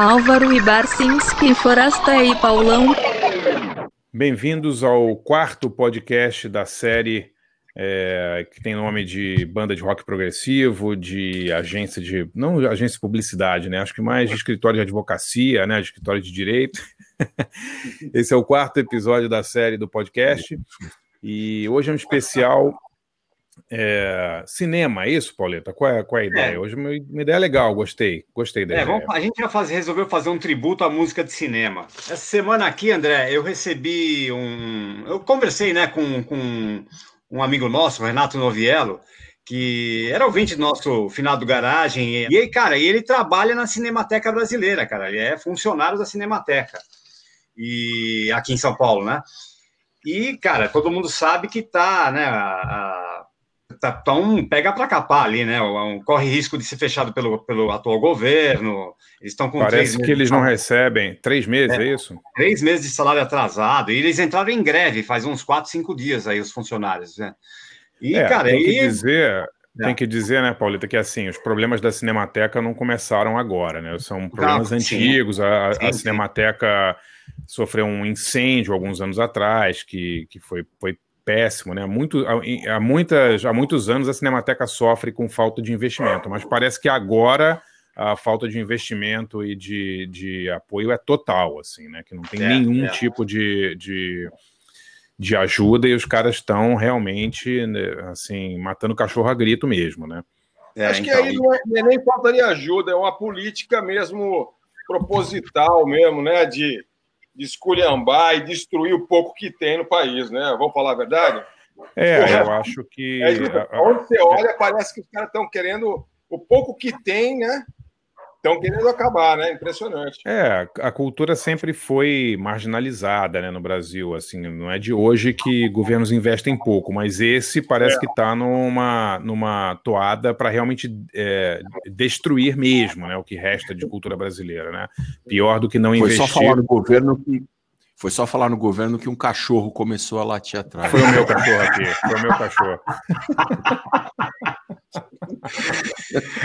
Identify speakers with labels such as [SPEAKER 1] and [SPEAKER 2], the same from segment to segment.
[SPEAKER 1] Álvaro Ibarcinski, Forasta e Paulão.
[SPEAKER 2] Bem-vindos ao quarto podcast da série é, que tem nome de banda de rock progressivo, de agência de. não agência de publicidade, né? Acho que mais de escritório de advocacia, né? De escritório de direito. Esse é o quarto episódio da série do podcast. E hoje é um especial é, cinema, é isso, Pauleta? Qual é, qual é a ideia? É. Hoje uma, uma ideia legal, gostei. Gostei da é, ideia.
[SPEAKER 3] Vamos, a gente já faz, resolveu fazer um tributo à música de cinema. Essa semana aqui, André, eu recebi um. Eu conversei né, com, com um amigo nosso, Renato Noviello, que era ouvinte do nosso final do garagem. E, cara, ele trabalha na Cinemateca Brasileira, cara. Ele é funcionário da Cinemateca. E aqui em São Paulo, né? E, cara, todo mundo sabe que tá, né? A, tá, tá um pega para capar ali, né? Um, corre risco de ser fechado pelo, pelo atual governo. Eles estão com
[SPEAKER 2] Parece que eles não recebem três meses, é, é, isso?
[SPEAKER 3] Três meses de salário atrasado. E eles entraram em greve faz uns quatro, cinco dias aí, os funcionários, né?
[SPEAKER 2] E, é, cara, tem que dizer. É. Tem que dizer, né, Paulita, que assim, os problemas da Cinemateca não começaram agora, né? São problemas antigos. Sim. A, sim, a Cinemateca sim. sofreu um incêndio alguns anos atrás, que, que foi, foi péssimo, né? Muito, há, muitas, há muitos anos a Cinemateca sofre com falta de investimento, mas parece que agora a falta de investimento e de, de apoio é total, assim, né? Que não tem é, nenhum é. tipo de, de, de, ajuda e os caras estão realmente, né, assim, matando cachorro a grito mesmo, né?
[SPEAKER 4] É, Acho então, que aí não é, é, nem faltaria ajuda, é uma política mesmo proposital mesmo, né? De de esculhambar e destruir o pouco que tem no país, né? Vamos falar a verdade?
[SPEAKER 2] É, Porra, eu acho que. É,
[SPEAKER 4] onde você olha, parece que os caras estão querendo o pouco que tem, né? Estão querendo acabar, né? Impressionante.
[SPEAKER 2] É, a cultura sempre foi marginalizada, né, no Brasil. Assim, não é de hoje que governos investem pouco, mas esse parece é. que está numa, numa toada para realmente é, destruir mesmo, né, o que resta de cultura brasileira, né? Pior do que não investir.
[SPEAKER 5] Foi só falar no governo que foi só falar no governo que um cachorro começou a latir atrás.
[SPEAKER 2] Foi o meu cachorro aqui, foi o meu cachorro.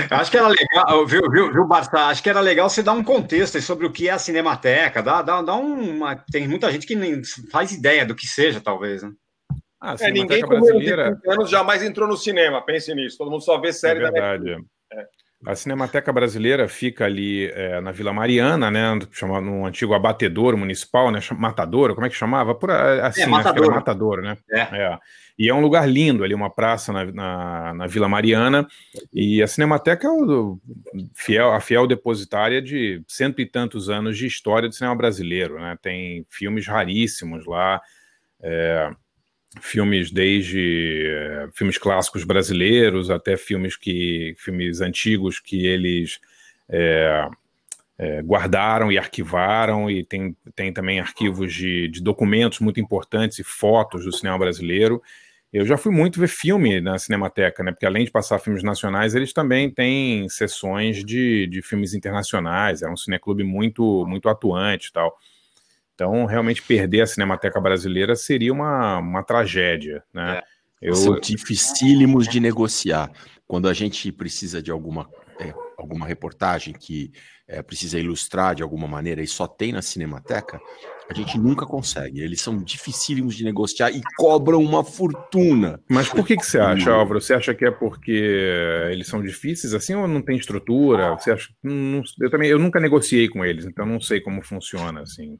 [SPEAKER 3] Acho que era legal, viu, viu, viu Barça? Acho que era legal você dar um contexto sobre o que é a Cinemateca. Dá, dá, dá uma. Tem muita gente que nem faz ideia do que seja, talvez. Né?
[SPEAKER 4] Ah, é, ninguém com brasileira... anos jamais entrou no cinema, pense nisso. Todo mundo só vê série é
[SPEAKER 2] verdade. da Netflix. É. A Cinemateca Brasileira fica ali é, na Vila Mariana, né? Chamado um antigo abatedouro municipal, né? Matadouro, como é que chamava? Por, assim, é, Matadouro. Matadouro, né? É. é. E é um lugar lindo ali, uma praça na, na, na Vila Mariana. E a Cinemateca é o, fiel, a fiel depositária de cento e tantos anos de história do cinema brasileiro, né? Tem filmes raríssimos lá. É, filmes desde é, filmes clássicos brasileiros até filmes que filmes antigos que eles é, é, guardaram e arquivaram e tem, tem também arquivos de, de, documentos muito importantes e fotos do cinema brasileiro. Eu já fui muito ver filme na Cinemateca, né? Porque além de passar filmes nacionais, eles também têm sessões de, de filmes internacionais. É um cineclube muito muito atuante, tal. Então, realmente perder a Cinemateca Brasileira seria uma, uma tragédia, né?
[SPEAKER 5] É. Eu... São dificílimos de negociar. Quando a gente precisa de alguma, é, alguma reportagem que é, precisa ilustrar de alguma maneira e só tem na Cinemateca, a gente nunca consegue. Eles são dificílimos de negociar e cobram uma fortuna.
[SPEAKER 2] Mas por que, que você acha, Álvaro? Você acha que é porque eles são difíceis assim ou não tem estrutura? Você acha? Não, eu também eu nunca negociei com eles, então não sei como funciona assim.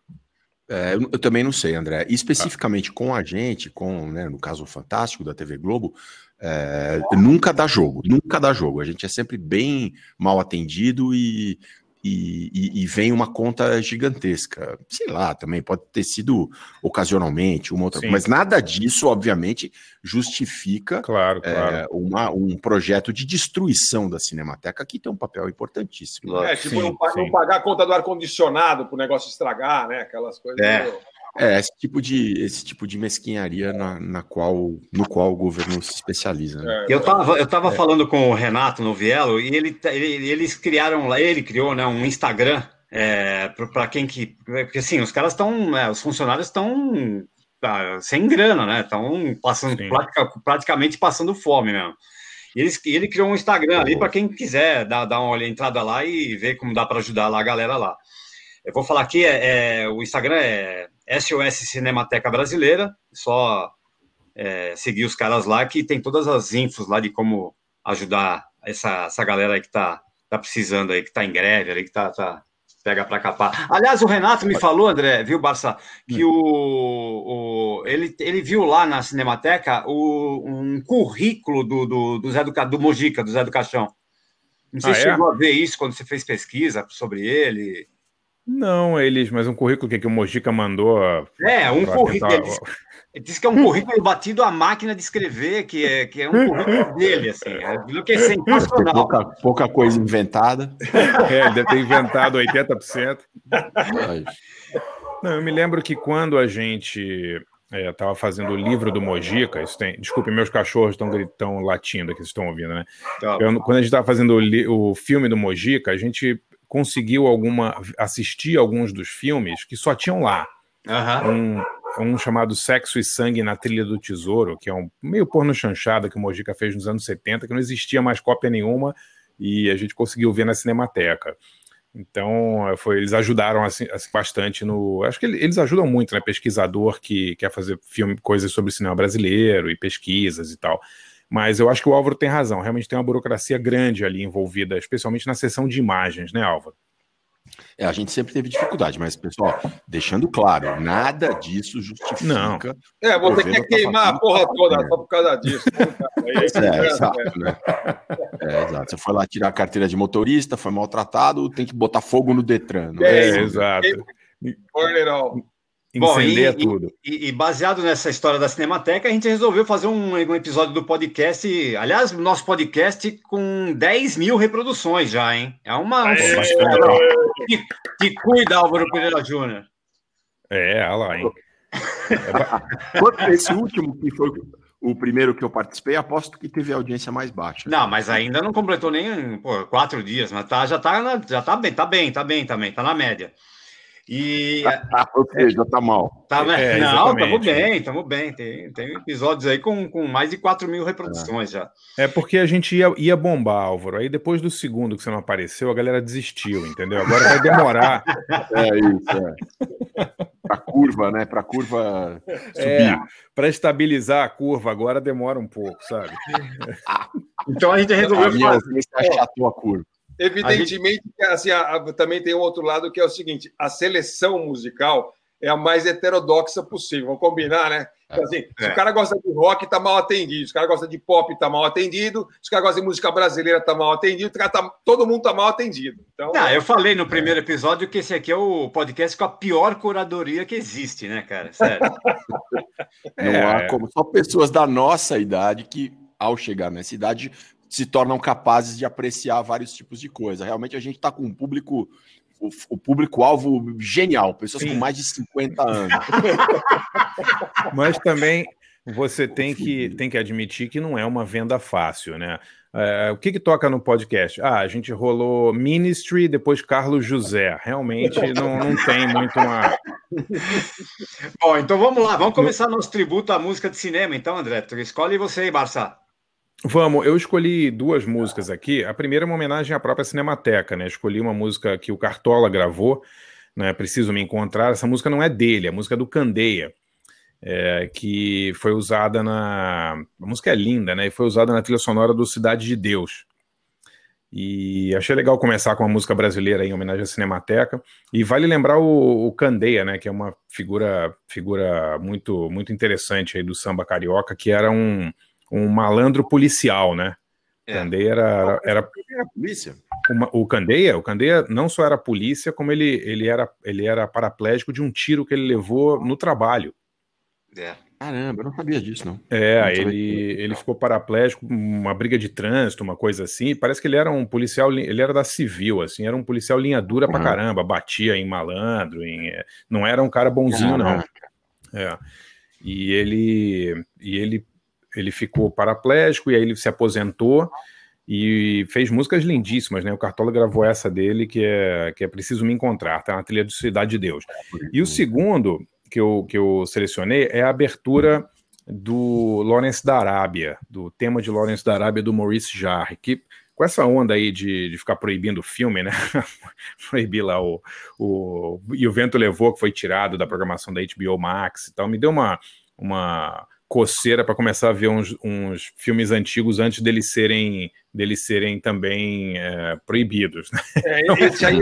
[SPEAKER 5] É, eu, também não sei, André. Especificamente com a gente, com, né, no caso Fantástico da TV Globo, é, nunca dá jogo, nunca dá jogo. A gente é sempre bem mal atendido e e, e, e, vem uma conta gigantesca. Sei lá, também pode ter sido ocasionalmente, uma outra, Sim. mas nada disso, obviamente, justifica
[SPEAKER 2] claro, é, claro.
[SPEAKER 5] É, uma, um projeto de destruição da Cinemateca que tem um papel importantíssimo.
[SPEAKER 4] É, tipo, sim, não, não, pagar a conta do ar-condicionado para o negócio estragar, né? Aquelas coisas.
[SPEAKER 5] É. É, esse tipo de, esse tipo de mesquinharia na, na qual, no qual o governo se especializa. Né?
[SPEAKER 3] Eu estava eu tava é. falando com o Renato Noviello e ele, ele, eles criaram lá, ele criou né, um Instagram é, para quem que. Porque assim, os caras estão. É, os funcionários estão tá, sem grana, né? Estão passando praticamente passando fome mesmo. E ele, ele criou um Instagram ali para quem quiser dar, dar uma entrada lá e ver como dá para ajudar lá a galera lá. Eu vou falar aqui, é, é, o Instagram é SOS Cinemateca Brasileira, só é, seguir os caras lá que tem todas as infos lá de como ajudar essa, essa galera aí que tá, tá precisando aí, que tá em greve ali, que tá, tá pega para capar. Aliás, o Renato me falou, André, viu, Barça, que hum. o, o, ele, ele viu lá na Cinemateca o, um currículo do, do, do Zé do, do Mojica, do Zé do Caixão. Não sei ah, se é? chegou a ver isso quando você fez pesquisa sobre ele.
[SPEAKER 2] Não, eles, mas um currículo que, que o Mojica mandou.
[SPEAKER 3] É, um currículo. Tentar... Ele disse que é um currículo batido à máquina de escrever, que é, que é um currículo dele, assim. É, que é sensacional.
[SPEAKER 5] Pouca, pouca coisa inventada.
[SPEAKER 2] É, ele deve ter inventado 80%. Não, eu me lembro que quando a gente estava é, fazendo o livro do Mojica, isso tem. Desculpe, meus cachorros estão gritando, latindo aqui, vocês estão ouvindo, né? Tá. Eu, quando a gente estava fazendo o, o filme do Mojica, a gente conseguiu alguma assistir alguns dos filmes que só tinham lá. Uhum. Um, um, chamado Sexo e Sangue na Trilha do Tesouro, que é um meio porno chanchada que o Mojica fez nos anos 70, que não existia mais cópia nenhuma e a gente conseguiu ver na Cinemateca. Então, foi, eles ajudaram assim, assim, bastante no. Acho que eles ajudam muito, né? Pesquisador que quer fazer filme, coisas sobre o cinema brasileiro e pesquisas e tal. Mas eu acho que o Álvaro tem razão. Realmente tem uma burocracia grande ali envolvida, especialmente na seção de imagens, né, Álvaro?
[SPEAKER 5] É, a gente sempre teve dificuldade, mas, pessoal, deixando claro, nada disso justifica.
[SPEAKER 2] Não.
[SPEAKER 4] É, você quer tá queimar a porra toda só por causa disso.
[SPEAKER 5] é, é, exato, né? É, exato. Você foi lá tirar a carteira de motorista, foi maltratado, tem que botar fogo no Detran.
[SPEAKER 2] É, é, é, exato.
[SPEAKER 3] Orneral. Bom, e, tudo. E, e, baseado nessa história da Cinemateca, a gente resolveu fazer um, um episódio do podcast. Aliás, nosso podcast com 10 mil reproduções já, hein? É uma. Um que, que cuida, Álvaro Pereira Júnior.
[SPEAKER 2] É, olha lá, hein?
[SPEAKER 5] Quanto esse último, que foi o primeiro que eu participei, aposto que teve audiência mais baixa.
[SPEAKER 3] Não, mas ainda não completou nem pô, quatro dias, mas tá, já, tá, já tá bem, tá bem, tá bem também, tá na média. E.
[SPEAKER 5] Ou seja, tá mal.
[SPEAKER 3] Tá, é, não, estamos bem, estamos bem. Tem, tem episódios aí com, com mais de 4 mil reproduções é. já.
[SPEAKER 2] É porque a gente ia, ia bombar, Álvaro. Aí depois do segundo que você não apareceu, a galera desistiu, entendeu? Agora vai demorar.
[SPEAKER 5] é isso, é. Pra curva, né? Pra curva subir.
[SPEAKER 2] É, para estabilizar a curva agora demora um pouco, sabe?
[SPEAKER 3] então a gente resolveu fazer.
[SPEAKER 5] Achatou a curva.
[SPEAKER 4] Evidentemente, gente... assim, a, a, também tem um outro lado que é o seguinte: a seleção musical é a mais heterodoxa possível. Vamos combinar, né? Então, assim, é. Se o cara gosta de rock, está mal atendido. Se o cara gosta de pop, está mal atendido. Se o cara gosta de música brasileira, está mal atendido. Tá, todo mundo está mal atendido. Então,
[SPEAKER 3] Não, eu falei no primeiro episódio que esse aqui é o podcast com a pior curadoria que existe, né, cara? Sério.
[SPEAKER 5] Não há como. Só pessoas da nossa idade que, ao chegar nessa idade, se tornam capazes de apreciar vários tipos de coisa. Realmente a gente está com um público, o, o público-alvo genial, pessoas Sim. com mais de 50 anos.
[SPEAKER 2] Mas também você tem que, tem que admitir que não é uma venda fácil, né? É, o que, que toca no podcast? Ah, a gente rolou Ministry, depois Carlos José. Realmente não, não tem muito uma.
[SPEAKER 3] Bom, então vamos lá, vamos começar nosso tributo à música de cinema, então, André. Escolhe você aí, Barça.
[SPEAKER 2] Vamos, eu escolhi duas músicas aqui. A primeira é uma homenagem à própria Cinemateca, né? Escolhi uma música que o Cartola gravou, né? Preciso Me Encontrar. Essa música não é dele, é a música do Candeia, é, que foi usada na. A música é linda, né? E foi usada na trilha sonora do Cidade de Deus. E achei legal começar com uma música brasileira em homenagem à Cinemateca. E vale lembrar o, o Candeia, né? Que é uma figura, figura muito, muito interessante aí do samba carioca, que era um um malandro policial, né? É. Candeia era, era, era, era polícia. Uma, o Candeia, o Candeia não só era polícia, como ele, ele, era, ele era paraplégico de um tiro que ele levou no trabalho.
[SPEAKER 5] É. Caramba, eu não sabia disso, não.
[SPEAKER 2] É,
[SPEAKER 5] não
[SPEAKER 2] ele, ele ficou paraplégico, uma briga de trânsito, uma coisa assim. Parece que ele era um policial, ele era da civil, assim, era um policial linha dura pra caramba, batia em malandro, em, é, não era um cara bonzinho, não. É. E ele, e ele ele ficou paraplégico e aí ele se aposentou e fez músicas lindíssimas, né? O Cartola gravou essa dele, que é, que é Preciso Me Encontrar, tá na trilha do Cidade de Deus. E o segundo que eu, que eu selecionei é a abertura do Lawrence da Arábia, do tema de Lawrence da Arábia do Maurice Jarre, que com essa onda aí de, de ficar proibindo o filme, né? Proibir lá o, o. E o vento levou, que foi tirado da programação da HBO Max e tal, me deu uma. uma coceira para começar a ver uns, uns, filmes antigos antes deles serem deles serem também é, proibidos. Né?
[SPEAKER 4] É, esse, aí,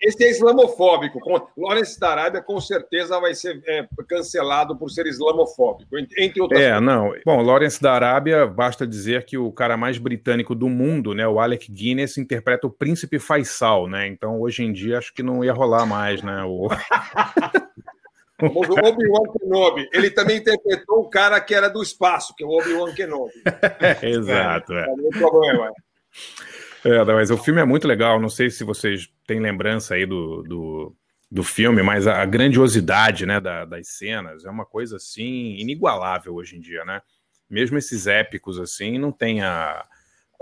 [SPEAKER 4] esse, é islamofóbico. Lawrence da Arábia com certeza vai ser é, cancelado por ser islamofóbico, entre outras
[SPEAKER 2] É, coisas. não. Bom, Lawrence da Arábia, basta dizer que o cara mais britânico do mundo, né, o Alec Guinness, interpreta o príncipe Faisal, né? Então, hoje em dia, acho que não ia rolar mais, né? O...
[SPEAKER 4] O Obi-Wan Kenobi. Ele também interpretou o cara que era do espaço, que é o Obi-Wan Kenobi.
[SPEAKER 2] Exato. É, é. problema. É, mas o filme é muito legal. Não sei se vocês têm lembrança aí do, do, do filme, mas a, grandiosidade né, da, das cenas é uma coisa assim inigualável hoje em dia, né? Mesmo esses épicos assim, não tem a,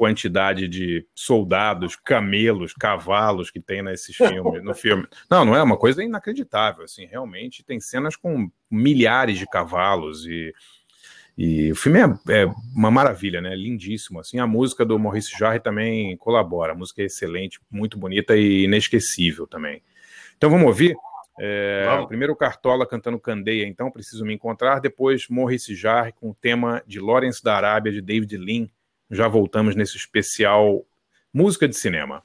[SPEAKER 2] quantidade de soldados, camelos, cavalos que tem nesses filmes, no filme. Não, não é uma coisa inacreditável, assim, realmente tem cenas com milhares de cavalos e, e o filme é, é uma maravilha, né? Lindíssimo, assim, a música do Maurice Jarre também colabora, a música é excelente, muito bonita e inesquecível também. Então vamos ouvir? É, primeiro Cartola cantando Candeia, então preciso me encontrar. Depois Maurice Jarre com o tema de Lawrence da Arábia de David Lean, já voltamos nesse especial Música de Cinema.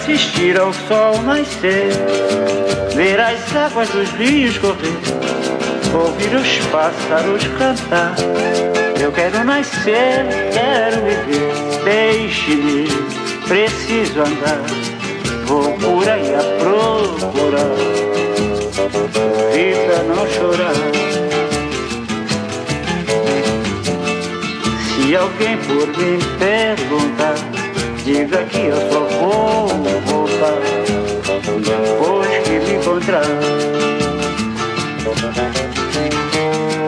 [SPEAKER 6] Assistir ao sol nascer, ver as águas dos rios correr ouvir os pássaros cantar. Eu quero nascer, quero viver, deixe-me, preciso andar. Vou por aí a procurar, vida não chorar. Se alguém por mim perguntar, diga que eu só vou voltar depois que me encontrar.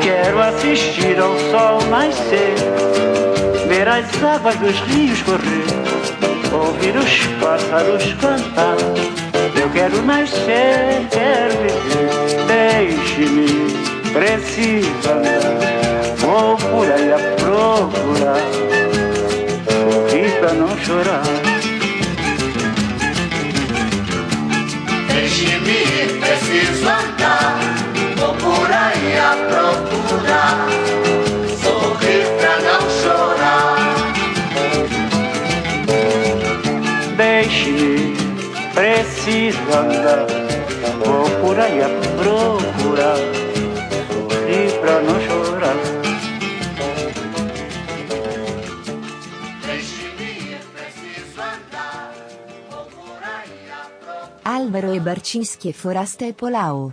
[SPEAKER 6] Quero assistir ao sol nascer, ver as águas dos rios correr, ouvir os pássaros cantar. Eu quero nascer, quero viver, deixe-me, preciso andar. Vou por aí a procurar, sorrir pra não chorar.
[SPEAKER 7] Deixe-me, preciso andar por aí a procurar, sorrir pra não chorar.
[SPEAKER 6] Deixe, preciso andar, vou por aí a procurar, sorrir pra não chorar.
[SPEAKER 8] Álvaro e Barcinski e Forasta e Polao.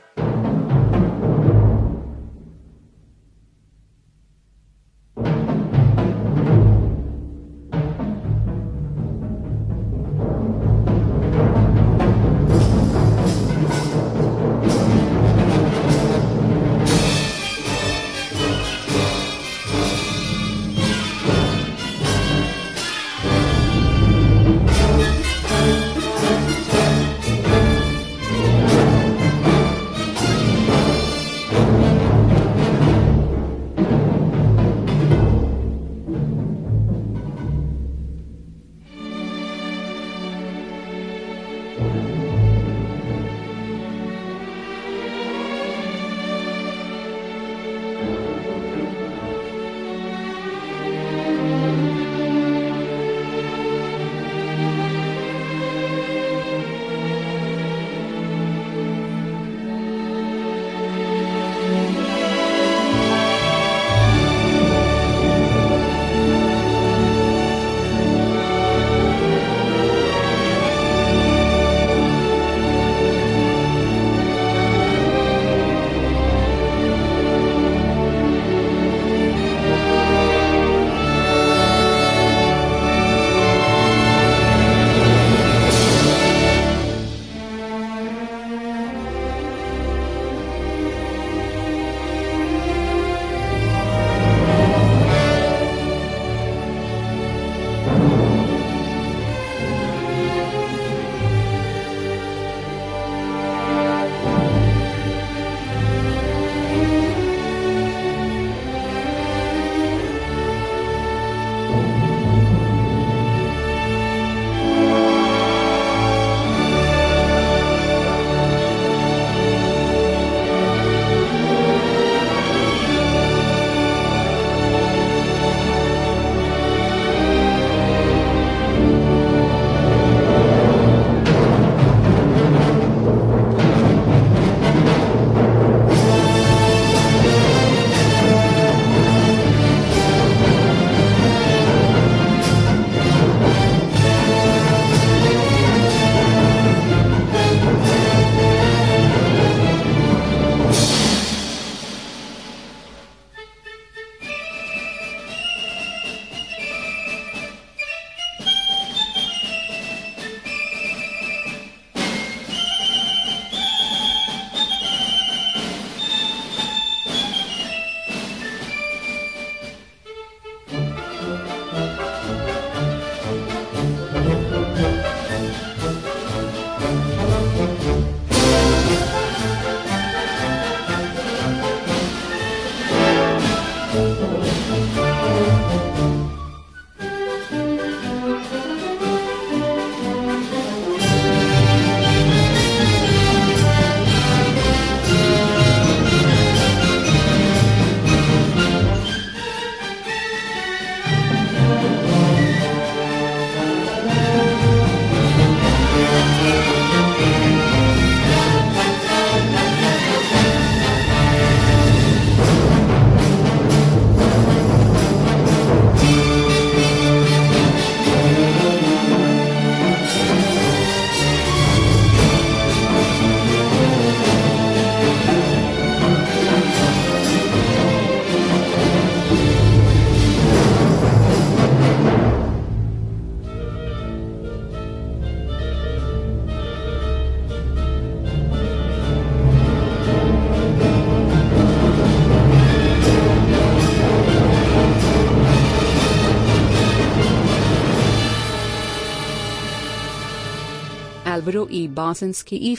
[SPEAKER 9] Álvaro e Bosanski e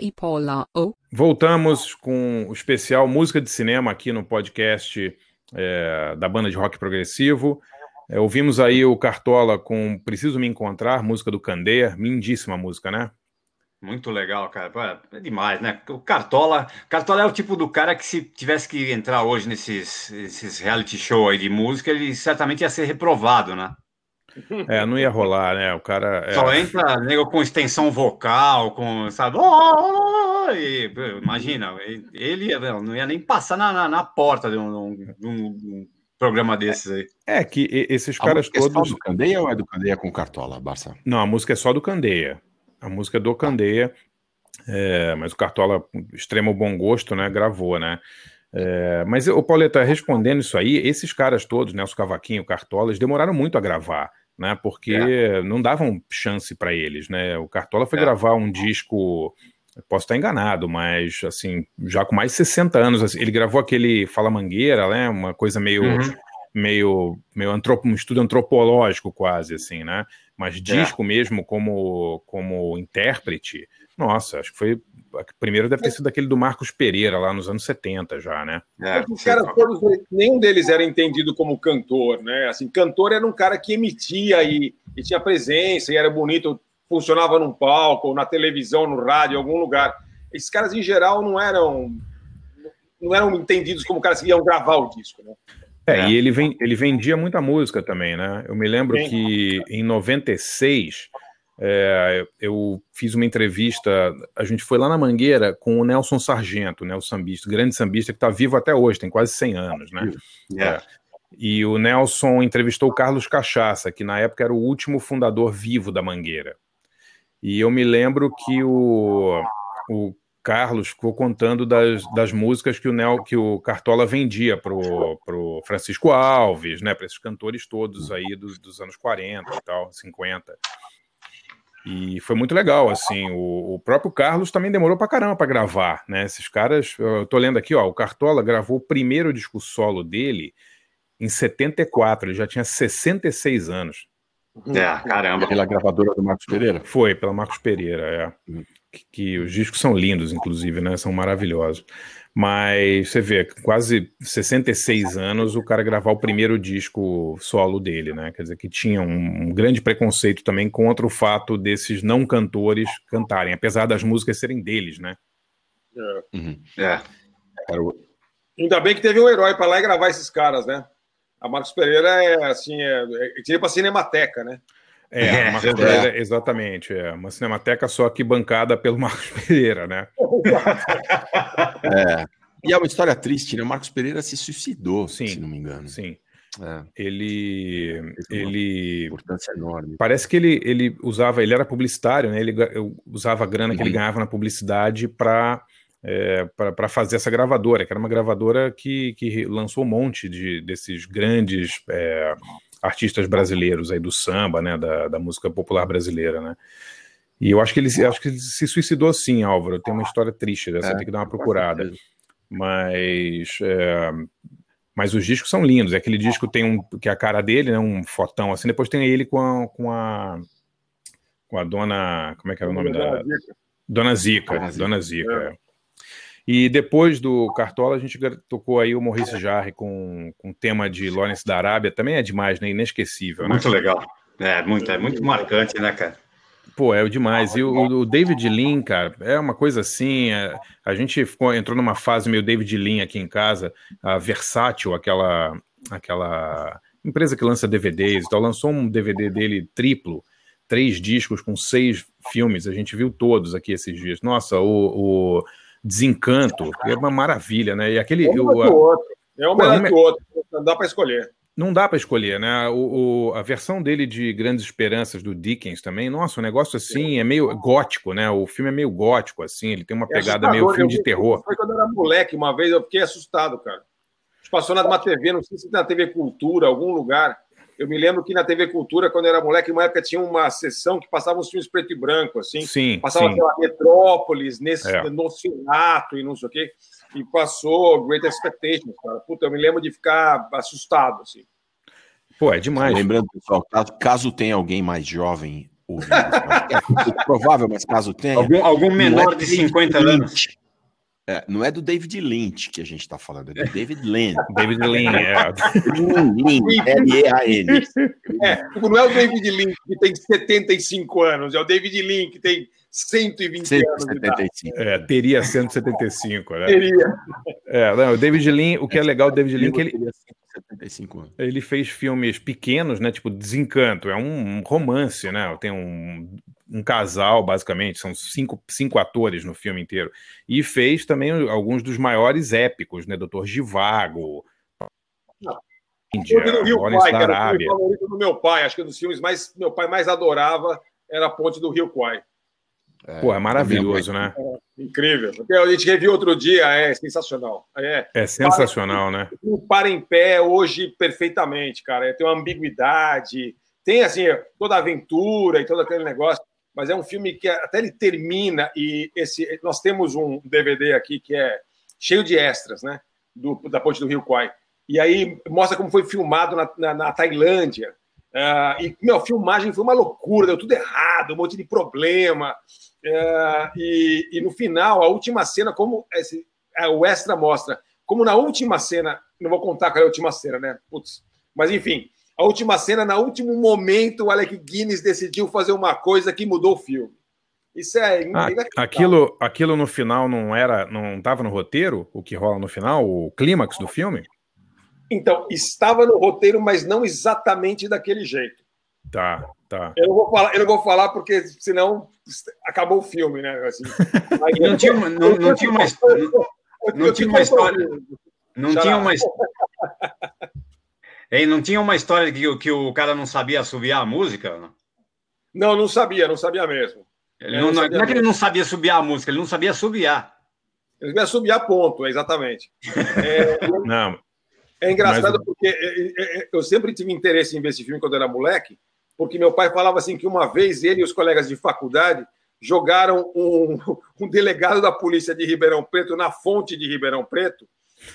[SPEAKER 9] e Paula O.
[SPEAKER 2] Voltamos com o especial Música de Cinema aqui no podcast é, da banda de rock progressivo. É, ouvimos aí o Cartola com Preciso Me Encontrar, música do Candeia, lindíssima música, né?
[SPEAKER 3] Muito legal, cara. É demais, né? O Cartola, Cartola é o tipo do cara que se tivesse que entrar hoje nesses, nesses reality show aí de música, ele certamente ia ser reprovado, né?
[SPEAKER 2] É, não ia rolar, né? O cara.
[SPEAKER 3] É... Só entra nego com extensão vocal, com, sabe? Oh, e, imagina, ele não ia nem passar na, na, na porta de um, de, um, de um, programa desses aí.
[SPEAKER 2] É, que esses caras a todos. É
[SPEAKER 5] só do Candeia ou é do Candeia com Cartola, Barça?
[SPEAKER 2] Não, a música é só do Candeia. A música é do Candeia. É, mas o Cartola, extremo bom gosto, né? Gravou, né? É, mas o Pauleta, respondendo isso aí, esses caras todos, Nelson Cavaquinho, Cartola, eles demoraram muito a gravar né? Porque é. não davam chance para eles, né? O Cartola foi é. gravar um disco, posso estar enganado, mas assim, já com mais de 60 anos, assim, ele gravou aquele Fala Mangueira, né? Uma coisa meio uhum. meio meio antropo, um estudo antropológico quase assim, né? Mas é. disco é. mesmo como como intérprete, nossa, acho que foi primeiro deve ter sido aquele do Marcos Pereira, lá nos anos 70 já, né?
[SPEAKER 4] É, os caras todos, nenhum deles era entendido como cantor, né? Assim, cantor era um cara que emitia e, e tinha presença, e era bonito, funcionava num palco, ou na televisão, no rádio, em algum lugar. Esses caras, em geral, não eram não eram entendidos como caras que iam gravar o disco, né?
[SPEAKER 2] É, é. e ele, vem, ele vendia muita música também, né? Eu me lembro Sim. que em 96 é, eu fiz uma entrevista, a gente foi lá na Mangueira com o Nelson Sargento, né, o sambista, grande sambista que está vivo até hoje, tem quase 100 anos, né? Yeah. É. E o Nelson entrevistou o Carlos Cachaça, que na época era o último fundador vivo da Mangueira. E eu me lembro que o, o Carlos ficou contando das, das músicas que o, Nel, que o Cartola vendia pro, pro Francisco Alves, né, para esses cantores todos aí dos, dos anos 40 e tal, 50. E foi muito legal, assim, o, o, próprio Carlos também demorou pra caramba pra gravar, né, esses caras, eu tô lendo aqui, ó, o Cartola gravou o primeiro disco solo dele em 74, ele já tinha 66 anos,
[SPEAKER 3] É, caramba.
[SPEAKER 5] Pela gravadora do Marcos Pereira?
[SPEAKER 2] Foi, pela Marcos Pereira, é.
[SPEAKER 5] Uhum.
[SPEAKER 2] Que, que os discos são lindos, inclusive, né? São maravilhosos. Mas você vê, quase 66 anos, o cara gravar o primeiro disco solo dele, né? Quer dizer, que tinha um, um grande preconceito também contra o fato desses não cantores cantarem, apesar das músicas serem deles, né?
[SPEAKER 4] É.
[SPEAKER 5] Uhum.
[SPEAKER 3] É.
[SPEAKER 5] Era o-
[SPEAKER 4] Ainda bem que teve um herói para lá e gravar esses caras, né? A Marcos Pereira é assim, é, é tipo pra Cinemateca, né?
[SPEAKER 2] É,
[SPEAKER 3] É,
[SPEAKER 2] Marcos
[SPEAKER 3] é.
[SPEAKER 2] Pereira, exatamente. É uma cinemateca só que bancada pelo Marcos Pereira, né?
[SPEAKER 5] É. E é uma história triste, né? O Marcos Pereira se suicidou,
[SPEAKER 2] Sim.
[SPEAKER 5] se não me engano.
[SPEAKER 2] Sim.
[SPEAKER 5] É,
[SPEAKER 2] Ele.
[SPEAKER 5] É
[SPEAKER 2] Ele.
[SPEAKER 5] importância enorme.
[SPEAKER 2] Parece que ele, ele usava, ele era publicitário, né? Ele usava a grana que ele
[SPEAKER 5] Uhum.
[SPEAKER 2] ganhava na publicidade para para fazer essa gravadora, que era uma gravadora que, que lançou um monte de, desses grandes é, artistas brasileiros aí do samba, né? Da, da música popular brasileira, né? E eu acho que ele, acho que ele se suicidou sim, Álvaro. Tem uma história triste dessa,
[SPEAKER 5] É,
[SPEAKER 2] tem que dar uma procurada. Mas é, mas os discos são lindos. É aquele disco tem um que é a cara dele, né? Um fotão assim. Depois tem ele com a com a, com a dona como é que era o nome da Dona Zica,
[SPEAKER 5] Dona Zica.
[SPEAKER 2] Dona Zica. E depois do Cartola a gente tocou aí o Maurice Jarre com com o tema de Lawrence da Arábia. Também é demais, né? Inesquecível, né?
[SPEAKER 3] Muito legal. É muito, é muito marcante, né, cara?
[SPEAKER 2] Pô, é o demais. E o, o David Lean, cara, é uma coisa assim. é- a gente ficou, entrou numa fase meio David Lean aqui em casa, a Versátil, aquela, aquela empresa que lança DVDs, então lançou um DVD dele triplo, três discos com seis filmes. A gente viu todos aqui esses dias. Nossa, o, o Desencanto é uma maravilha, né? E aquele.
[SPEAKER 4] É um outro. É um melhor
[SPEAKER 2] um
[SPEAKER 4] que o outro. Não dá para escolher.
[SPEAKER 2] não dá para escolher, né? O, o- a versão dele de Grandes Esperanças do Dickens também, nossa, o negócio assim é meio gótico, né? O filme é meio gótico, assim, ele tem uma
[SPEAKER 4] É
[SPEAKER 2] pegada
[SPEAKER 4] assustador,
[SPEAKER 2] meio filme
[SPEAKER 4] eu
[SPEAKER 2] de terror.
[SPEAKER 4] Foi quando eu era moleque, uma vez eu fiquei assustado, cara. A gente passou numa TV, não sei se na TV Cultura, algum lugar. Eu me lembro que na TV Cultura, quando eu era moleque, uma época tinha uma sessão que passava uns filmes preto e branco, assim.
[SPEAKER 2] Sim,
[SPEAKER 4] Passava,
[SPEAKER 2] sim.
[SPEAKER 4] lá, Metrópolis, nesse
[SPEAKER 2] É.
[SPEAKER 4] Nocinato e não sei o quê. E passou Great Expectations, cara. Puta, eu me lembro de ficar assustado, assim.
[SPEAKER 2] Pô, é demais.
[SPEAKER 5] Lembrando, pessoal, caso, caso tenha alguém mais jovem ouvindo, é provável, mas caso tenha.
[SPEAKER 3] Algum, algum menor
[SPEAKER 5] é
[SPEAKER 3] de
[SPEAKER 5] David
[SPEAKER 3] 50 anos.
[SPEAKER 5] É, não é do David Lynch que a gente está falando, é do David Lean.
[SPEAKER 2] David Lean, é.
[SPEAKER 5] Lean, L-E-A-N.
[SPEAKER 4] É, tipo, não é o David Lynch que tem 75 anos, é o David Lynch que tem 120 anos de idade.
[SPEAKER 5] 175.
[SPEAKER 2] É, teria 175, né?
[SPEAKER 4] Teria.
[SPEAKER 2] É, não, o David Lean, o que é legal do David Lean é que ele,
[SPEAKER 5] teria 175 anos.
[SPEAKER 2] ele fez filmes pequenos, né? Tipo Desencanto, é um romance, né? Tem um, um casal, basicamente, são cinco, cinco atores no filme inteiro. E fez também alguns dos maiores épicos, né? Doutor Givago, Índia,
[SPEAKER 4] Ponte do Rio Kwai,
[SPEAKER 2] da
[SPEAKER 4] era o filme
[SPEAKER 2] Arábia.
[SPEAKER 4] favorito do meu pai. Acho que um dos filmes mais meu pai mais adorava era a Ponte do Rio Kwai.
[SPEAKER 2] Pô, é maravilhoso, né?
[SPEAKER 4] Incrível. Porque a gente reviu outro dia, é sensacional. É,
[SPEAKER 2] É sensacional, né?
[SPEAKER 4] não para em pé hoje perfeitamente, cara. Tem uma ambiguidade, tem assim toda a aventura e todo aquele negócio, mas é um filme que até ele termina e esse nós temos um DVD aqui que é cheio de extras, né? Do, da Ponte do Rio Kwai. E aí mostra como foi filmado na, na, na Tailândia. Ah, e, meu, a filmagem foi uma loucura, deu tudo errado, um monte de problema. Ah, e, e no final, a última cena, como esse, é, o extra mostra, como na última cena, não vou contar qual é a última cena, né? Putz. Mas enfim, a última cena, no último momento, o Alec Guinness decidiu fazer uma coisa que mudou o filme. Isso é
[SPEAKER 2] Ah,
[SPEAKER 4] inacreditável.
[SPEAKER 2] aquilo, aquilo no final não era, não estava no roteiro, o que rola no final, o clímax do filme?
[SPEAKER 4] Então, estava no roteiro, mas não exatamente daquele jeito.
[SPEAKER 2] Tá, tá.
[SPEAKER 4] Eu não vou falar, eu não vou falar porque senão acabou o filme, né? Assim,
[SPEAKER 3] não tinha uma- não- não tinha uma- não tinha uma história- Não tinha uma. Ei, não tinha uma história que, o- que o cara não sabia assobiar a música? não?
[SPEAKER 4] Não, não sabia, não sabia mesmo.
[SPEAKER 3] Ele
[SPEAKER 4] É,
[SPEAKER 3] não,
[SPEAKER 4] não sabia
[SPEAKER 3] não é que ele não sabia assobiar a música, ele não sabia assobiar.
[SPEAKER 4] Eles me assobiar ponto, exatamente. É,
[SPEAKER 2] Não,
[SPEAKER 4] É engraçado
[SPEAKER 2] Mas-
[SPEAKER 4] porque é, é, eu sempre tive interesse em ver esse filme quando eu era moleque, porque meu pai falava assim que uma vez ele e os colegas de faculdade jogaram um, um delegado da polícia de Ribeirão Preto na fonte de Ribeirão Preto,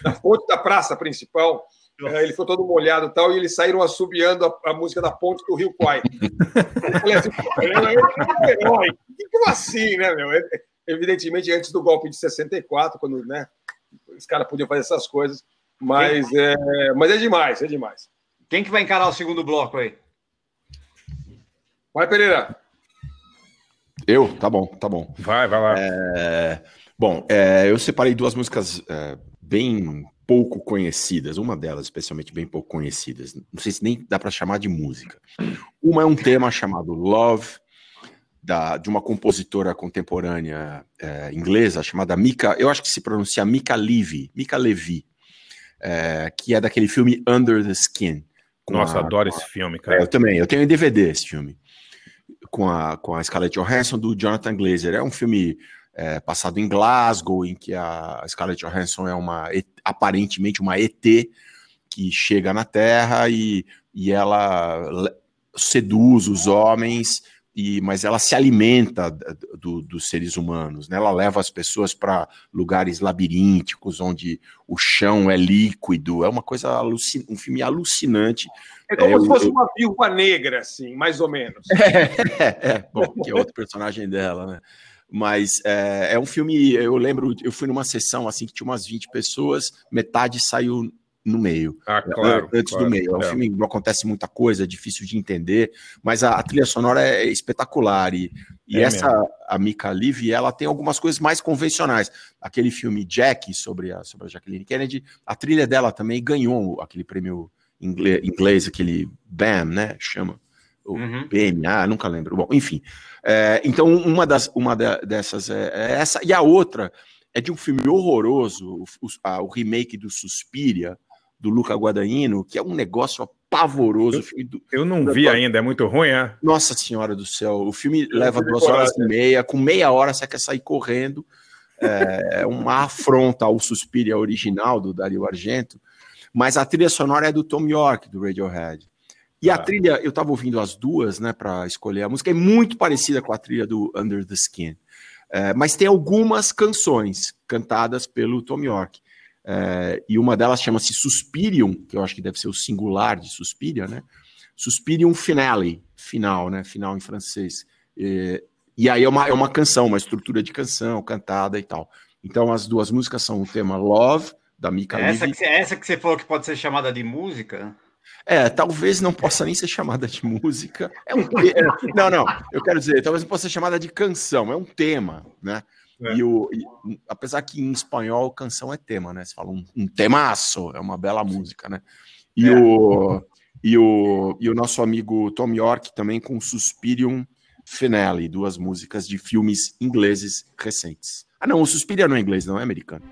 [SPEAKER 4] na fonte da praça principal, ele ficou todo molhado e tal, e eles saíram assobiando a, a música da ponte do Rio Quai. Eu falei assim, é herói. Como assim, né, meu? Evidentemente, antes do golpe de 64, quando né, os caras podiam fazer essas coisas, mas é, mas é demais, é demais.
[SPEAKER 3] Quem que vai encarar o segundo bloco aí?
[SPEAKER 4] Vai, Pereira.
[SPEAKER 5] Eu? Tá bom, tá bom.
[SPEAKER 2] Vai, vai lá.
[SPEAKER 5] É, bom, é, eu separei duas músicas é, bem pouco conhecidas, uma delas especialmente bem pouco conhecidas. Não sei se nem dá para chamar de música. Uma é um tema chamado Love, da, de uma compositora contemporânea é, inglesa chamada Mika, eu acho que se pronuncia Mika Levy, Mika Levy, é, que é daquele filme Under the Skin.
[SPEAKER 2] Nossa, a, adoro esse filme, cara.
[SPEAKER 5] É, eu também, eu tenho em DVD esse filme. Com a, com a Scarlett Johansson do Jonathan Glazer. É um filme é, passado em Glasgow, em que a Scarlett Johansson é uma aparentemente uma ET que chega na Terra e, e ela seduz os homens e, mas ela se alimenta do, dos seres humanos, né? Ela leva as pessoas para lugares labirínticos onde o chão é líquido. É uma coisa alucin... um filme alucinante.
[SPEAKER 4] É como é, se fosse eu... uma viúva negra, assim, mais ou menos.
[SPEAKER 5] É, é, é, bom, que é outro personagem dela, né? Mas é, é um filme. Eu lembro, eu fui numa sessão assim que tinha umas 20 pessoas, metade saiu no meio.
[SPEAKER 2] Ah, claro.
[SPEAKER 5] Antes
[SPEAKER 2] claro,
[SPEAKER 5] do meio. É um é. filme não acontece muita coisa, é difícil de entender, mas a, a trilha sonora é espetacular. E, e é essa, mesmo. a Mika Levy, ela tem algumas coisas mais convencionais. Aquele filme Jack, sobre a, sobre a Jacqueline Kennedy, a trilha dela também ganhou aquele prêmio inglês, inglês aquele BAM, né? Chama. O uhum. BMA, nunca lembro. Bom, enfim. É, então, uma, das, uma dessas é, é essa, e a outra é de um filme horroroso, o, a, o remake do Suspiria, do Luca Guadagnino, que é um negócio pavoroso.
[SPEAKER 2] Eu, do, eu não vi ainda, é muito ruim, é?
[SPEAKER 5] Nossa Senhora do Céu, o filme eu leva duas horas e meia, com meia hora você quer sair correndo. É uma afronta ao Suspiria original do Dario Argento, mas a trilha sonora é do Tom York, do Radiohead. E a trilha, eu estava ouvindo as duas, né, para escolher a música, é muito parecida com a trilha do Under the Skin. É, mas tem algumas canções cantadas pelo Tom York. É, e uma delas chama-se Suspirium, que eu acho que deve ser o singular de Suspiria, né? Suspirium Finale, final, né? Final em francês. E, e aí é uma, é uma canção, uma estrutura de canção, cantada e tal. Então as duas músicas são o tema Love, da Mika
[SPEAKER 3] essa que, essa que você falou que pode ser chamada de música?
[SPEAKER 5] É, talvez não possa nem ser chamada de música. É um, é, não, não, eu quero dizer, talvez não possa ser chamada de canção, é um tema, né? É. E, o, e, apesar que em espanhol canção é tema, né? Você fala um, um temaço, é uma bela música, né? E, é. o, e, o, e o nosso amigo Tom York também com Suspirium Finale, duas músicas de filmes ingleses recentes. Ah, não, o Suspiria não é inglês, não é americano.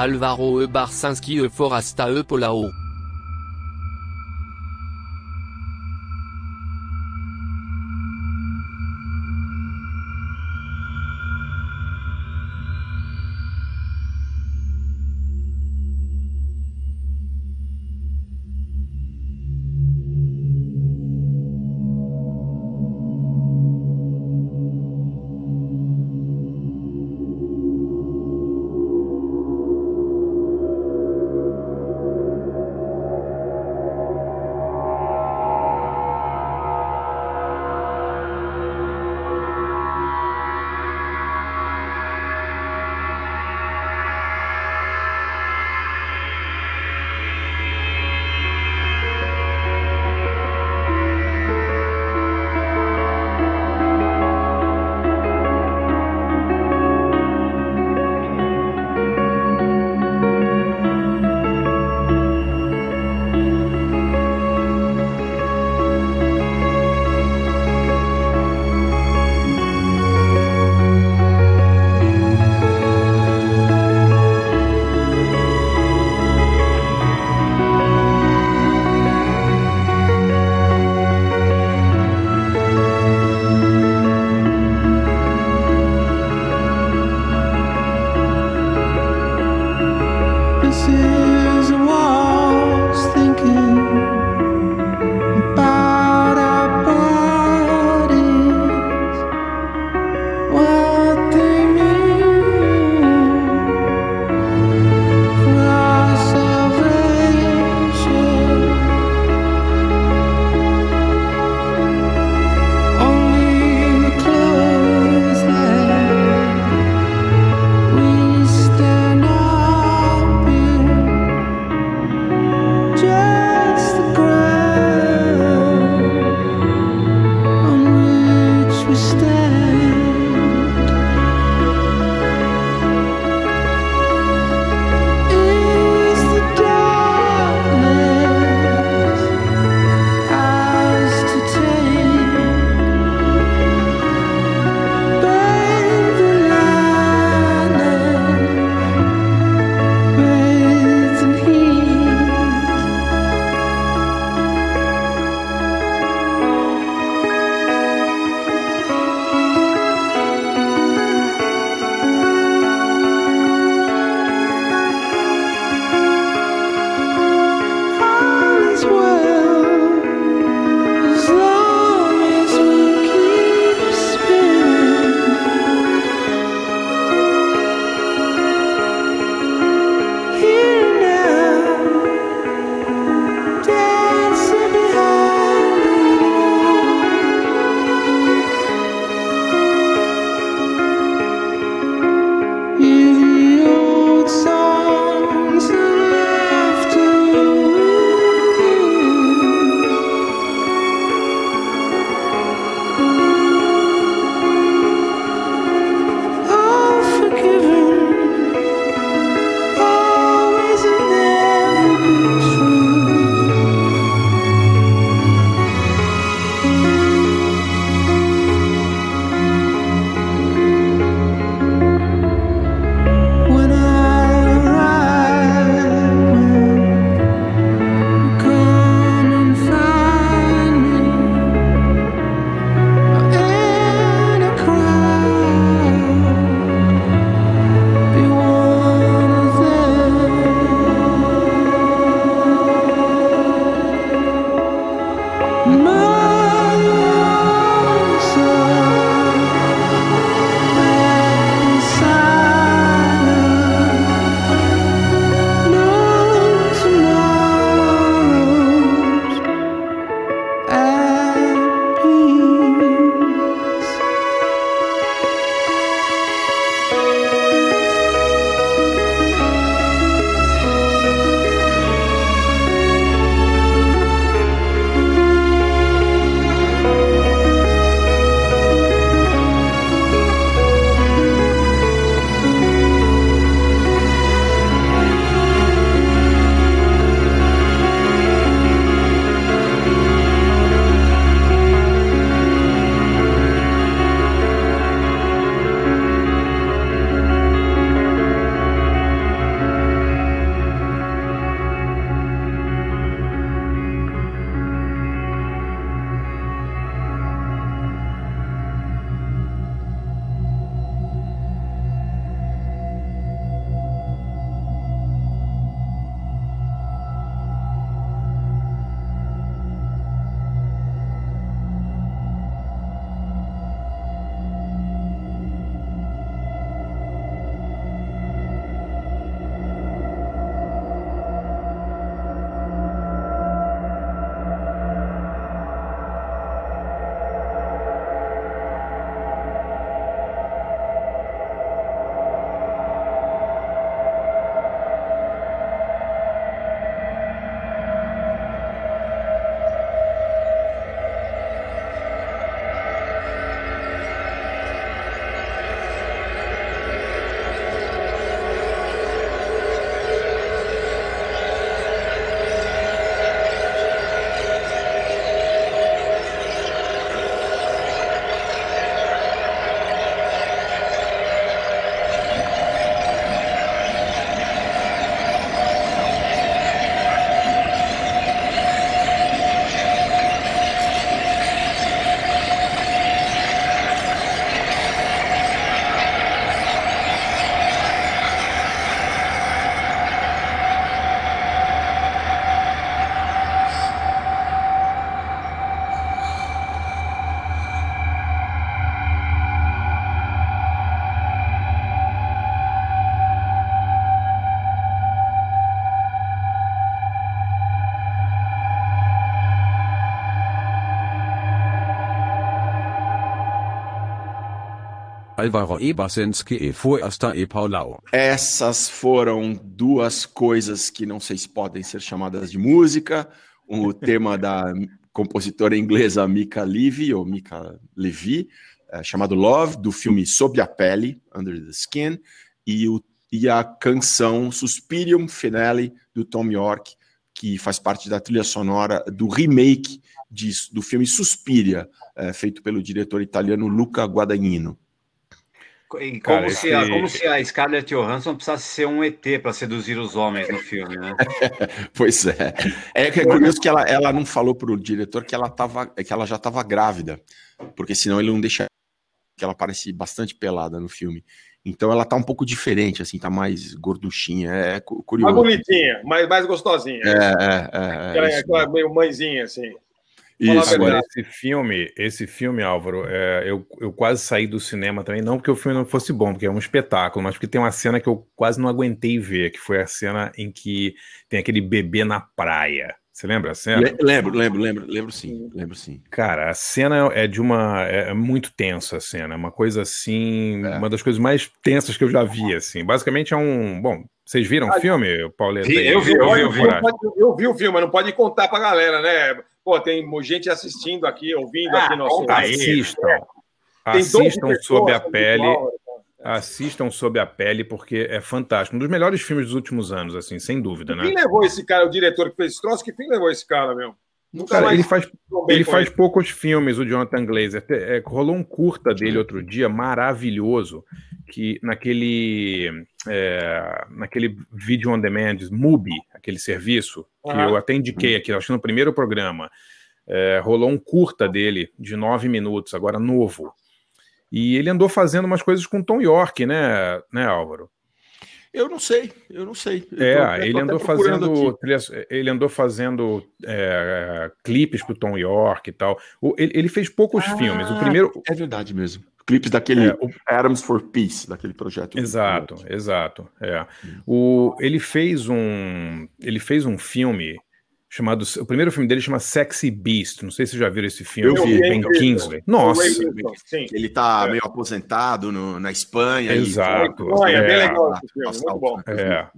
[SPEAKER 10] Alvaro E. Barsinski E. Forasta E. Polao.
[SPEAKER 11] Alvaro Ebersenski e Forasta e Paulau.
[SPEAKER 5] Essas foram duas coisas que não sei se podem ser chamadas de música. O tema da compositora inglesa Mika Levy, ou Mika Levy, é, chamado Love, do filme Sob a Pele, Under the Skin, e, o, e a canção Suspirium Finale, do Tom York, que faz parte da trilha sonora do remake de, do filme Suspiria, é, feito pelo diretor italiano Luca Guadagnino.
[SPEAKER 3] E como, Cara, se a, como se a Scarlett Johansson precisasse ser um ET para seduzir os homens no filme, né?
[SPEAKER 5] pois é. É, que é curioso que ela, ela não falou para o diretor que ela, tava, que ela já estava grávida, porque senão ele não deixa que ela parece bastante pelada no filme. Então ela tá um pouco diferente, assim, tá mais gorduchinha, é curioso.
[SPEAKER 4] Mais bonitinha, mais, mais gostosinha.
[SPEAKER 5] É, é, é. é
[SPEAKER 4] aquela meio mãezinha, assim.
[SPEAKER 2] Isso. Agora, esse filme, esse filme, Álvaro, é, eu, eu quase saí do cinema também, não porque o filme não fosse bom, porque é um espetáculo, mas porque tem uma cena que eu quase não aguentei ver, que foi a cena em que tem aquele bebê na praia. Você lembra a cena?
[SPEAKER 5] Lembro, lembro, lembro, lembro sim, lembro sim.
[SPEAKER 2] Cara, a cena é de uma. É muito tensa a cena, é uma coisa assim. É. Uma das coisas mais tensas que eu já vi, assim. Basicamente é um. Bom, vocês viram o filme, Pauleta?
[SPEAKER 4] Vi, eu vi, eu vi, eu vi. Eu vi o filme, mas não pode contar pra galera, né? Pô, tem gente assistindo aqui, ouvindo ah, aqui nosso.
[SPEAKER 2] Assistam. Assistam sob a pele. Assistam sob a pele, porque é fantástico. Um dos melhores filmes dos últimos anos, assim, sem dúvida, né?
[SPEAKER 4] Quem levou esse cara, o diretor que fez esse troço? Que quem levou esse cara, meu?
[SPEAKER 2] Nunca cara, ele faz, ele faz ele. poucos filmes, o Jonathan Glazer. É, rolou um curta dele outro dia, maravilhoso, que naquele, é, naquele Video On Demand, Mubi, aquele serviço, que eu até indiquei aqui, acho que no primeiro programa, é, rolou um curta dele, de nove minutos, agora novo, e ele andou fazendo umas coisas com Tom York, né, né, Álvaro?
[SPEAKER 5] Eu não sei, eu não sei.
[SPEAKER 2] Eu é, tô, ele, andou fazendo, ele andou fazendo é, clipes pro Tom York e tal. O, ele, ele, fez poucos ah, filmes. O primeiro
[SPEAKER 5] é verdade mesmo. Clipes daquele é, o... Adams for Peace, daquele projeto.
[SPEAKER 2] Exato, exato. É. O, ele fez um, ele fez um filme chamado. O primeiro filme dele chama Sexy Beast. Não sei se vocês já viram esse filme.
[SPEAKER 5] Eu vi, Ben
[SPEAKER 2] Kingsley. Nossa.
[SPEAKER 5] Ele tá é. meio aposentado no, na Espanha.
[SPEAKER 2] Exato.
[SPEAKER 4] E, é, é bem legal esse filme, muito bom.
[SPEAKER 2] É.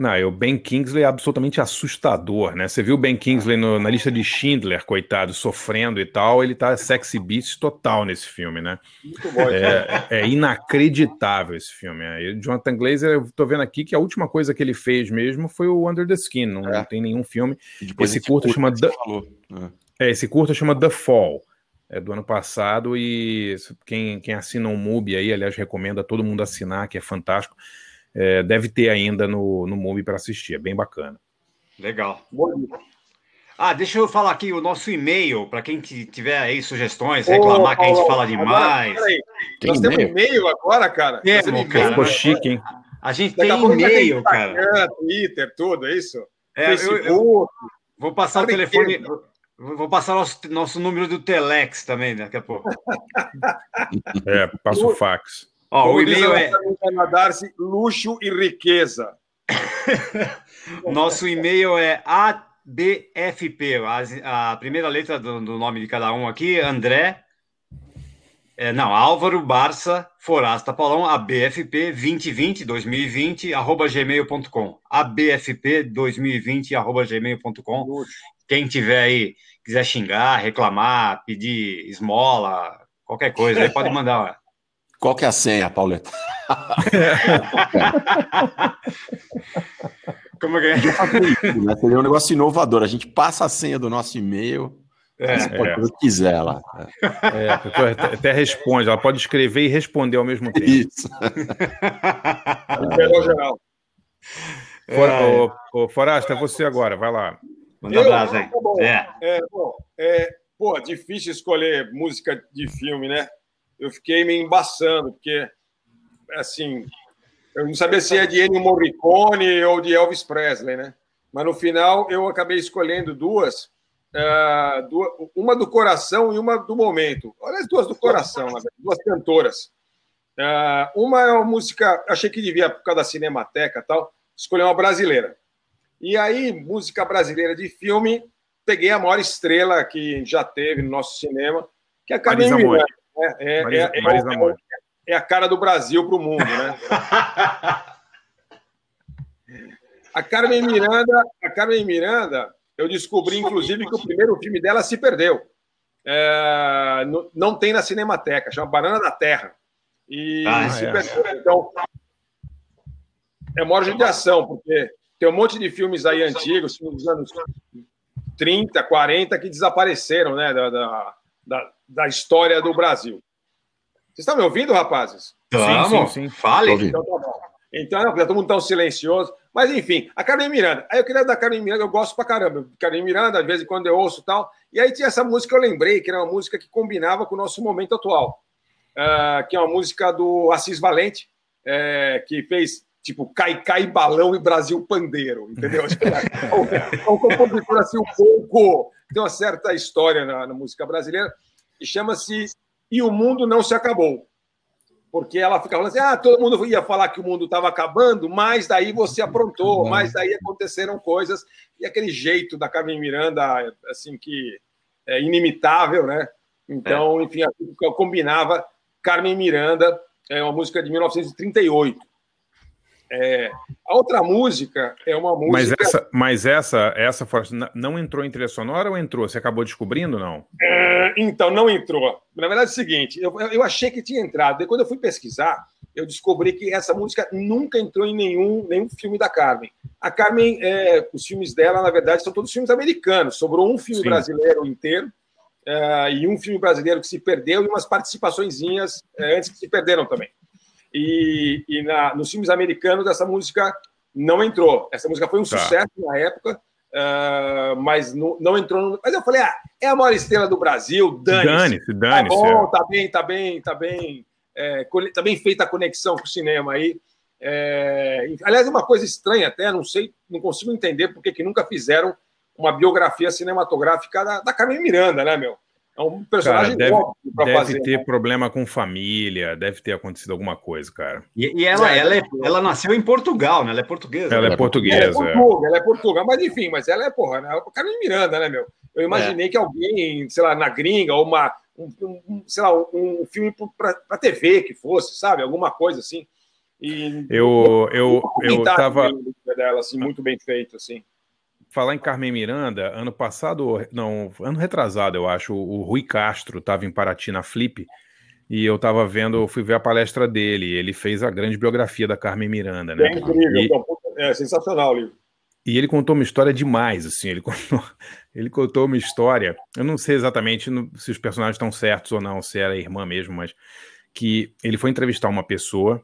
[SPEAKER 2] Não, o Ben Kingsley é absolutamente assustador, né? Você viu o Ben Kingsley no, na lista de Schindler, coitado, sofrendo e tal, ele tá sexy beast total nesse filme, né? Muito bom. É, é inacreditável esse filme. É. E Jonathan Glazer, eu tô vendo aqui que a última coisa que ele fez mesmo foi o Under the Skin, não, é. não tem nenhum filme. Esse curta chama The... É. é. esse curta chama The Fall. É do ano passado e quem, quem assina um MUBI aí, aliás, recomendo a todo mundo assinar, que é fantástico é, deve ter ainda no, no MUBI para assistir, é bem bacana.
[SPEAKER 3] Legal. Ah, deixa eu falar aqui o nosso e-mail, para quem tiver aí sugestões, reclamar que a gente fala demais. Agora,
[SPEAKER 4] Nós temos e-mail agora, cara?
[SPEAKER 3] Temos, cara.
[SPEAKER 2] Ficou chique, hein?
[SPEAKER 3] A gente Daqui tem e-mail, cara.
[SPEAKER 4] Twitter, tudo, é isso?
[SPEAKER 3] É, eu, eu, vou passar o telefone... Vou passar nosso, nosso número do Telex também daqui a pouco.
[SPEAKER 2] É, passa o fax.
[SPEAKER 4] Ó, o e-mail é. Darcy, luxo e riqueza.
[SPEAKER 3] Nosso e-mail é ABFP, a, a primeira letra do, do, nome de cada um aqui, André. É, não, Álvaro Barça Forasta Paulão, ABFP 2020 2020 arroba gmail.com. ABFP 2020 arroba gmail.com. Quem tiver aí, quiser xingar, reclamar, pedir esmola, qualquer coisa, aí pode mandar.
[SPEAKER 5] Qual que é a senha, Pauleta?
[SPEAKER 3] Como é que é?
[SPEAKER 5] Isso, né? Seria um negócio inovador. A gente passa a senha do nosso e-mail. É, você pode é. fazer o que quiser lá.
[SPEAKER 2] É, até responde, ela pode escrever e responder ao mesmo tempo.
[SPEAKER 5] Isso.
[SPEAKER 4] Geral, geral.
[SPEAKER 2] For, é. ô, Forasta, é você agora, vai lá.
[SPEAKER 3] Manda um abraço aí. Tá
[SPEAKER 4] é. É, bom, é, pô, difícil escolher música de filme, né? Eu fiquei me embaçando, porque, assim, eu não sabia se é de Ennio Morricone ou de Elvis Presley, né? Mas no final eu acabei escolhendo duas, uh, duas uma do coração e uma do momento. Olha as duas do coração, duas cantoras. Uh, uma é uma música, achei que devia, por causa da Cinemateca tal, escolher uma brasileira. E aí, música brasileira de filme, peguei a maior estrela que já teve no nosso cinema, que é a Camila
[SPEAKER 2] é, é, Marisa, é, é, Marisa
[SPEAKER 4] é a cara do Brasil para o mundo, né? A Carmen Miranda, a Carmen Miranda, eu descobri, inclusive, que o primeiro filme dela se perdeu. É, não tem na Cinemateca, chama Banana da Terra. E ah, se é. perdeu. Então, é maior judiação, porque tem um monte de filmes aí antigos, dos anos 30, 40, que desapareceram né, da, da, da história do Brasil. Vocês estão me ouvindo, rapazes?
[SPEAKER 3] Sim, sim, sim. Fale.
[SPEAKER 4] Então, tá bom. Então, não, todo mundo tão silencioso. Mas, enfim, a Carmen Miranda. Aí eu queria da Carmen Miranda, eu gosto pra caramba. Carmen Miranda, de vez em quando eu ouço e tal. E aí tinha essa música, eu lembrei, que era uma música que combinava com o nosso momento atual. Uh, que é uma música do Assis Valente, é, que fez tipo Cai Cai Balão e Brasil Pandeiro, entendeu? é um compositor assim um pouco. Tem uma certa história na, na música brasileira, e chama-se E o Mundo Não Se Acabou porque ela ficava falando assim: ah, todo mundo ia falar que o mundo estava acabando, mas daí você aprontou, mas daí aconteceram coisas, e aquele jeito da Carmen Miranda, assim, que é inimitável, né? Então, é. enfim, eu combinava Carmen Miranda, é uma música de 1938. É, a outra música é uma música.
[SPEAKER 2] Mas essa, mas essa, essa não entrou em trilha sonora ou entrou? Você acabou descobrindo não?
[SPEAKER 4] É, então, não entrou. Na verdade é o seguinte: eu, eu achei que tinha entrado. E quando eu fui pesquisar, eu descobri que essa música nunca entrou em nenhum, nenhum filme da Carmen. A Carmen, é, os filmes dela, na verdade, são todos filmes americanos. Sobrou um filme Sim. brasileiro inteiro. É, e um filme brasileiro que se perdeu e umas participações é, antes que se perderam também. E, e na, nos filmes americanos essa música não entrou. Essa música foi um tá. sucesso na época, uh, mas não, não entrou. No... Mas eu falei, ah, é a maior estrela do Brasil, dane-se.
[SPEAKER 2] Dane-se, dane
[SPEAKER 4] Tá bom, é. tá bem, tá bem, tá bem, é, tá bem feita a conexão com o cinema aí. É, aliás, uma coisa estranha até, não sei, não consigo entender porque que nunca fizeram uma biografia cinematográfica da, da Carmen Miranda, né, meu? É um personagem
[SPEAKER 2] cara, deve, deve fazer, ter né? problema com família, deve ter acontecido alguma coisa, cara.
[SPEAKER 3] E, e ela, é, ela, é, ela nasceu em Portugal, né? Ela é portuguesa.
[SPEAKER 2] Ela
[SPEAKER 3] né?
[SPEAKER 2] é portuguesa.
[SPEAKER 4] Ela é, portuguesa, ela é portuguesa, mas enfim, mas ela é, porra, né? O cara é Miranda, né, meu? Eu imaginei é. que alguém, sei lá, na gringa, ou uma, um, um sei lá, um, filme para TV que fosse, sabe? Alguma coisa assim.
[SPEAKER 2] E eu, eu, eu, eu tava.
[SPEAKER 4] Dela, assim, muito bem feito, assim
[SPEAKER 2] falar em Carmen Miranda, ano passado, não, ano retrasado, eu acho, o Rui Castro estava em Paraty na Flip e eu estava vendo, fui ver a palestra dele. Ele fez a grande biografia da Carmen Miranda, né?
[SPEAKER 4] É incrível, e, é sensacional o livro.
[SPEAKER 2] E ele contou uma história demais, assim. Ele contou, ele contou uma história. Eu não sei exatamente se os personagens estão certos ou não, se era a irmã mesmo, mas que ele foi entrevistar uma pessoa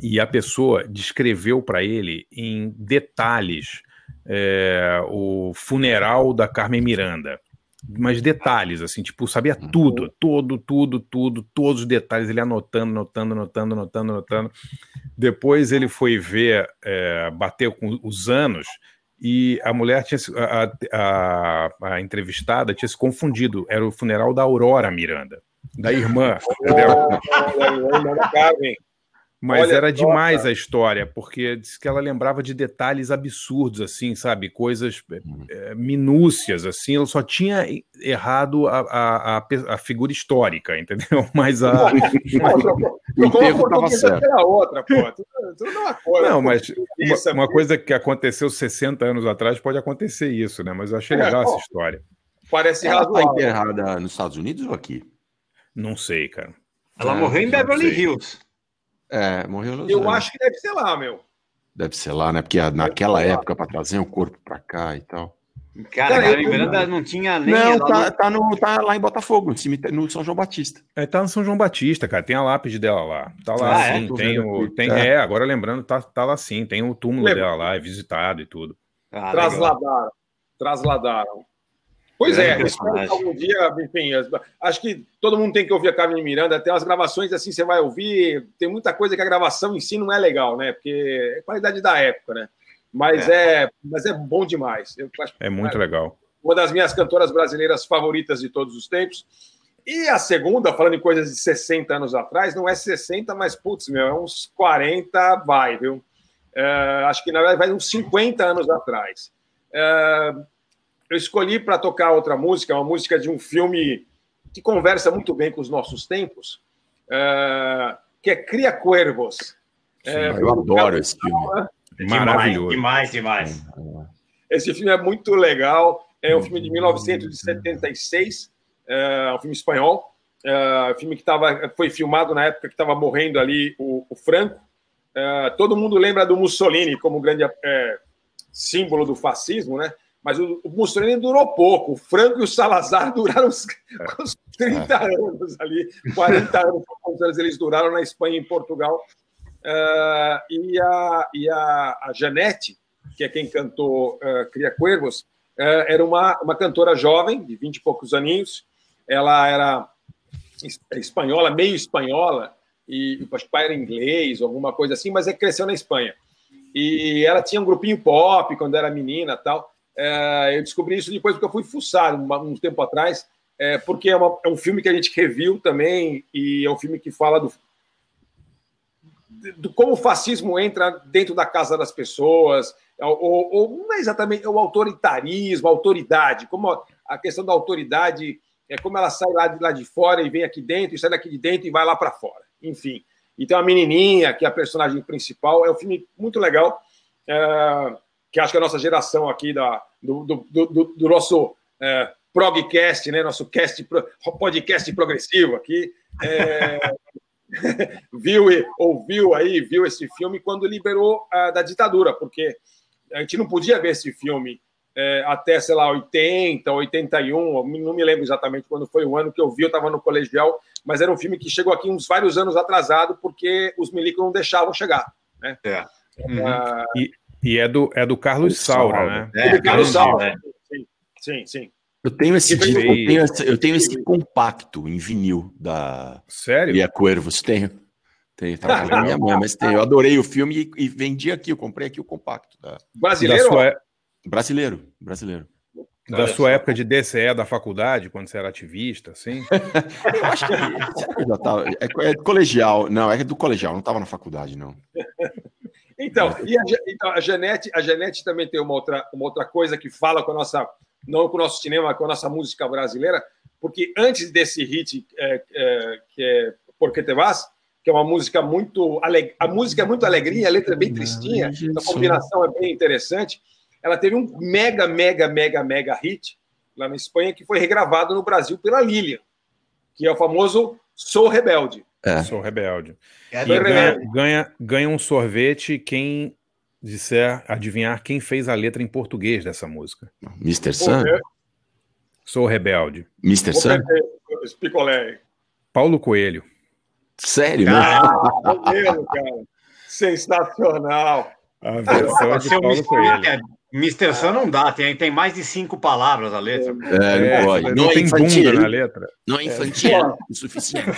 [SPEAKER 2] e a pessoa descreveu para ele em detalhes é, o funeral da Carmen Miranda. Mas detalhes, assim, tipo, sabia uhum. tudo, tudo, tudo, tudo, todos os detalhes, ele anotando, anotando, anotando, anotando, anotando. Depois ele foi ver, é, bateu com os anos, e a mulher tinha a, a, a, entrevistada tinha se confundido. Era o funeral da Aurora Miranda, da irmã. entendeu? Mas Olha, era demais a história, porque disse que ela lembrava de detalhes absurdos, assim, sabe? Coisas, é, minúcias, assim. Ela só tinha errado a, a, a, a figura histórica, entendeu? Mas a.
[SPEAKER 4] o enterro estava certo. Era outra, pô. Tudo
[SPEAKER 2] não, coisa, não mas uma, uma, coisa que aconteceu 60 anos atrás pode acontecer isso, né? Mas eu achei é, legal essa história.
[SPEAKER 5] Parece ela está enterrada nos Estados Unidos ou aqui?
[SPEAKER 2] Não sei, cara.
[SPEAKER 3] Ela é, morreu em Beverly Hills.
[SPEAKER 5] É, morreu
[SPEAKER 4] Eu acho que deve ser lá, meu.
[SPEAKER 5] Deve ser lá, né? Porque naquela época, para trazer o corpo para cá e tal.
[SPEAKER 3] Cara, Cara eu, Miranda não tinha nem.
[SPEAKER 5] Não, tá, tá, no, tá lá em Botafogo, no, cemitério, no São João Batista.
[SPEAKER 2] É, tá no São João Batista, cara. Tem a lápide dela lá. Tá lá, ah, sim. É? Tem o, tem, é. é. agora lembrando, tá, tá lá sim. Tem o túmulo Lembra. dela lá, é visitado e tudo.
[SPEAKER 4] Ah, Trasladaram. Trasladaram. Pois é, é algum dia, enfim, acho que todo mundo tem que ouvir a Carmen Miranda, tem umas gravações assim, você vai ouvir, tem muita coisa que a gravação em si não é legal, né? Porque é qualidade da época, né? Mas é, é mas é bom demais.
[SPEAKER 2] Acho, é muito é, legal.
[SPEAKER 4] Uma das minhas cantoras brasileiras favoritas de todos os tempos. E a segunda, falando em coisas de 60 anos atrás, não é 60, mas putz, meu, é uns 40, vai, viu? É, acho que na verdade vai uns 50 anos atrás. É, eu escolhi para tocar outra música, uma música de um filme que conversa muito bem com os nossos tempos, uh, que é Cria Cuervos.
[SPEAKER 5] É, eu adoro esse filme.
[SPEAKER 3] Maravilhoso. Demais, demais.
[SPEAKER 4] Esse filme é muito legal. É um filme de 1976, é um filme espanhol. É um filme que tava, foi filmado na época que estava morrendo ali o, o Franco. É, todo mundo lembra do Mussolini como grande é, símbolo do fascismo, né? Mas o, o, Mussolini durou pouco. O Franco e o Salazar duraram uns, uns 30 anos ali, 40 anos, quantos anos eles duraram na Espanha e em Portugal. Uh, e a, e a, a Janete, que é quem cantou uh, Cria Cuervos, uh, era uma, uma cantora jovem, de 20 e poucos aninhos. Ela era espanhola, meio espanhola, e acho que pai era inglês, alguma coisa assim, mas é cresceu na Espanha. E ela tinha um grupinho pop quando era menina tal. Eu descobri isso depois porque eu fui fuçar um, um tempo atrás, porque é, uma, é um filme que a gente reviu também, e é um filme que fala do, de como o fascismo entra dentro da casa das pessoas, ou, ou não é exatamente o autoritarismo, a autoridade, como a questão da autoridade é como ela sai lá de, lá de fora e vem aqui dentro, e sai daqui de dentro e vai lá para fora. Enfim. E tem uma menininha, que é a personagem principal. É um filme muito legal, é, que acho que a nossa geração aqui, da, do, do, do, do nosso é, progcast, né, nosso cast, podcast progressivo aqui, é, viu e ouviu aí, viu esse filme quando liberou uh, da ditadura, porque a gente não podia ver esse filme é, até, sei lá, 80, 81, não me lembro exatamente quando foi o ano que eu vi, eu estava no colegial, mas era um filme que chegou aqui uns vários anos atrasado, porque os milicos não deixavam chegar. Né?
[SPEAKER 2] É. Uh, e, e, é, do, é do Carlos Saura, né?
[SPEAKER 4] É, é do Carlos Saura, é. sim, sim. sim.
[SPEAKER 5] Eu tenho esse, eu tenho, esse, eu tenho esse compacto em vinil da
[SPEAKER 2] Sério?
[SPEAKER 5] E a Cuervos, tenho. Tem, tá na minha mãe, mas tem. Eu adorei o filme e, e, vendi aqui, eu comprei aqui o compacto. Da...
[SPEAKER 4] Brasileiro? Da sua...
[SPEAKER 5] Brasileiro, brasileiro.
[SPEAKER 2] Da sua época de DCE da faculdade, quando você era ativista, assim?
[SPEAKER 5] eu acho que já tava, é, é, colegial, não, é do colegial, não estava na faculdade, não.
[SPEAKER 4] Então, e a, então, a Janete, a Janete também tem uma outra, uma outra coisa que fala com a nossa não com o nosso cinema, com a nossa música brasileira, porque antes desse hit é, é, que é Porque Te Vas, que é uma música muito aleg... a música é muito alegrinha, a letra é bem tristinha, a combinação é bem interessante. Ela teve um mega, mega, mega, mega hit lá na Espanha que foi regravado no Brasil pela Lilian, que é o famoso Sou Rebelde.
[SPEAKER 2] É. Sou Rebelde. É e ganha, ganha, ganha um sorvete quem disser, adivinhar quem fez a letra em português dessa música.
[SPEAKER 5] Mr. Sun?
[SPEAKER 2] Sou rebelde.
[SPEAKER 5] Mr. Sun?
[SPEAKER 4] Picolé.
[SPEAKER 2] Paulo Coelho.
[SPEAKER 5] Sério,
[SPEAKER 4] ah, né? cara. Sensacional.
[SPEAKER 2] A versão de Paulo Coelho.
[SPEAKER 3] Mr. Sun não dá, tem, tem mais de cinco palavras a letra.
[SPEAKER 5] É, não é, pode.
[SPEAKER 2] Não, não é tem infantil, bunda na letra.
[SPEAKER 5] Não é infantil é. o suficiente.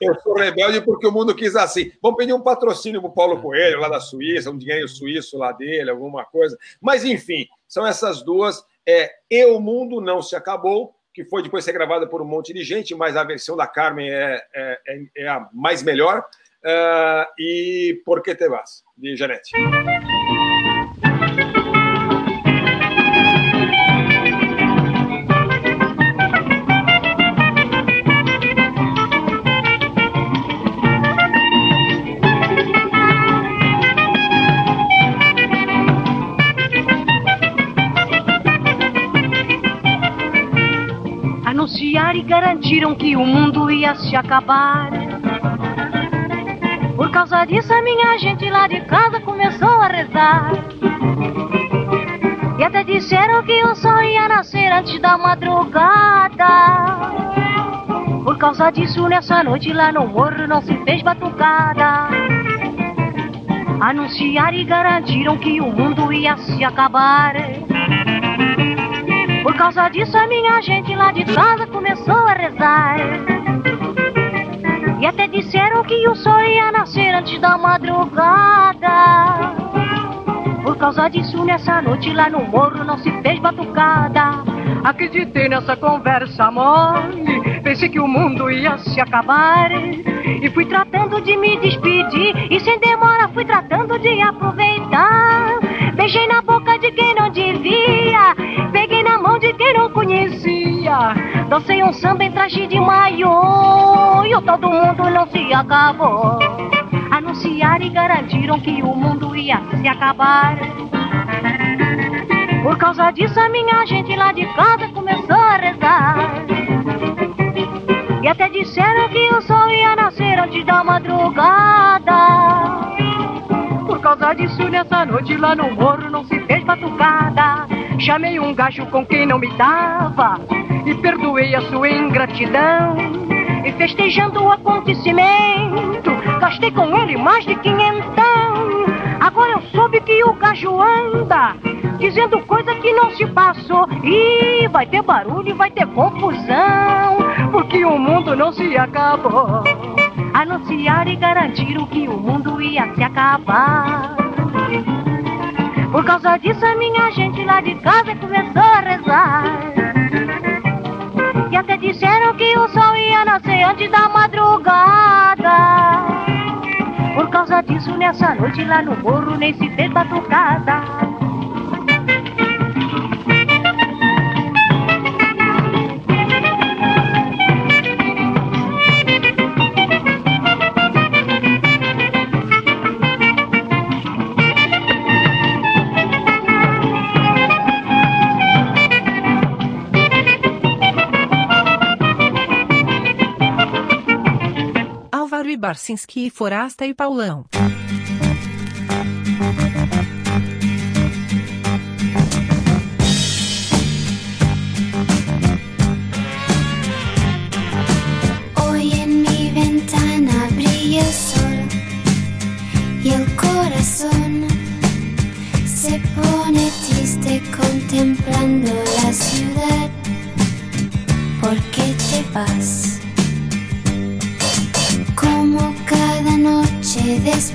[SPEAKER 4] Eu sou, rebelde porque o mundo quis assim. Vamos pedir um patrocínio para o Paulo Coelho, lá da Suíça, um dinheiro suíço lá dele, alguma coisa. Mas, enfim, são essas duas. É, e o mundo não se acabou, que foi depois ser gravada por um monte de gente, mas a versão da Carmen é, é, é, é a mais melhor. Uh, e Por que te vas, de Janete.
[SPEAKER 12] Anunciaram e garantiram que o mundo ia se acabar. Por causa disso, a minha gente lá de casa começou a rezar. E até disseram que o sol ia nascer antes da madrugada. Por causa disso, nessa noite lá no morro não se fez batucada. Anunciaram e garantiram que o mundo ia se acabar. Por causa disso, a minha gente lá de casa começou a rezar. E até disseram que o sol ia nascer antes da madrugada. Por causa disso, nessa noite lá no morro não se fez batucada. Acreditei nessa conversa mole, pensei que o mundo ia se acabar. E fui tratando de me despedir, e sem demora fui tratando de aproveitar. Beijei na boca de quem não devia, peguei na mão de quem não conhecia. dancei um samba em traje de maiô e o todo mundo não se acabou. Anunciaram e garantiram que o mundo ia se acabar. Por causa disso, a minha gente lá de casa começou a rezar. E até disseram que o sol ia nascer antes da madrugada. Causa disso, nessa noite lá no morro não se fez batucada. Chamei um gajo com quem não me dava e perdoei a sua ingratidão. E festejando o acontecimento, gastei com ele mais de quinhentão. Agora eu soube que o gajo anda dizendo coisa que não se passou. E vai ter barulho e vai ter confusão, porque o mundo não se acabou. Anunciaram e garantiram que o mundo ia se acabar. Por causa disso, a minha gente lá de casa começou a rezar. E até disseram que o sol ia nascer antes da madrugada. Por causa disso, nessa noite lá no morro nem se fez batucada.
[SPEAKER 13] Barcinski, Forasta e Paulão.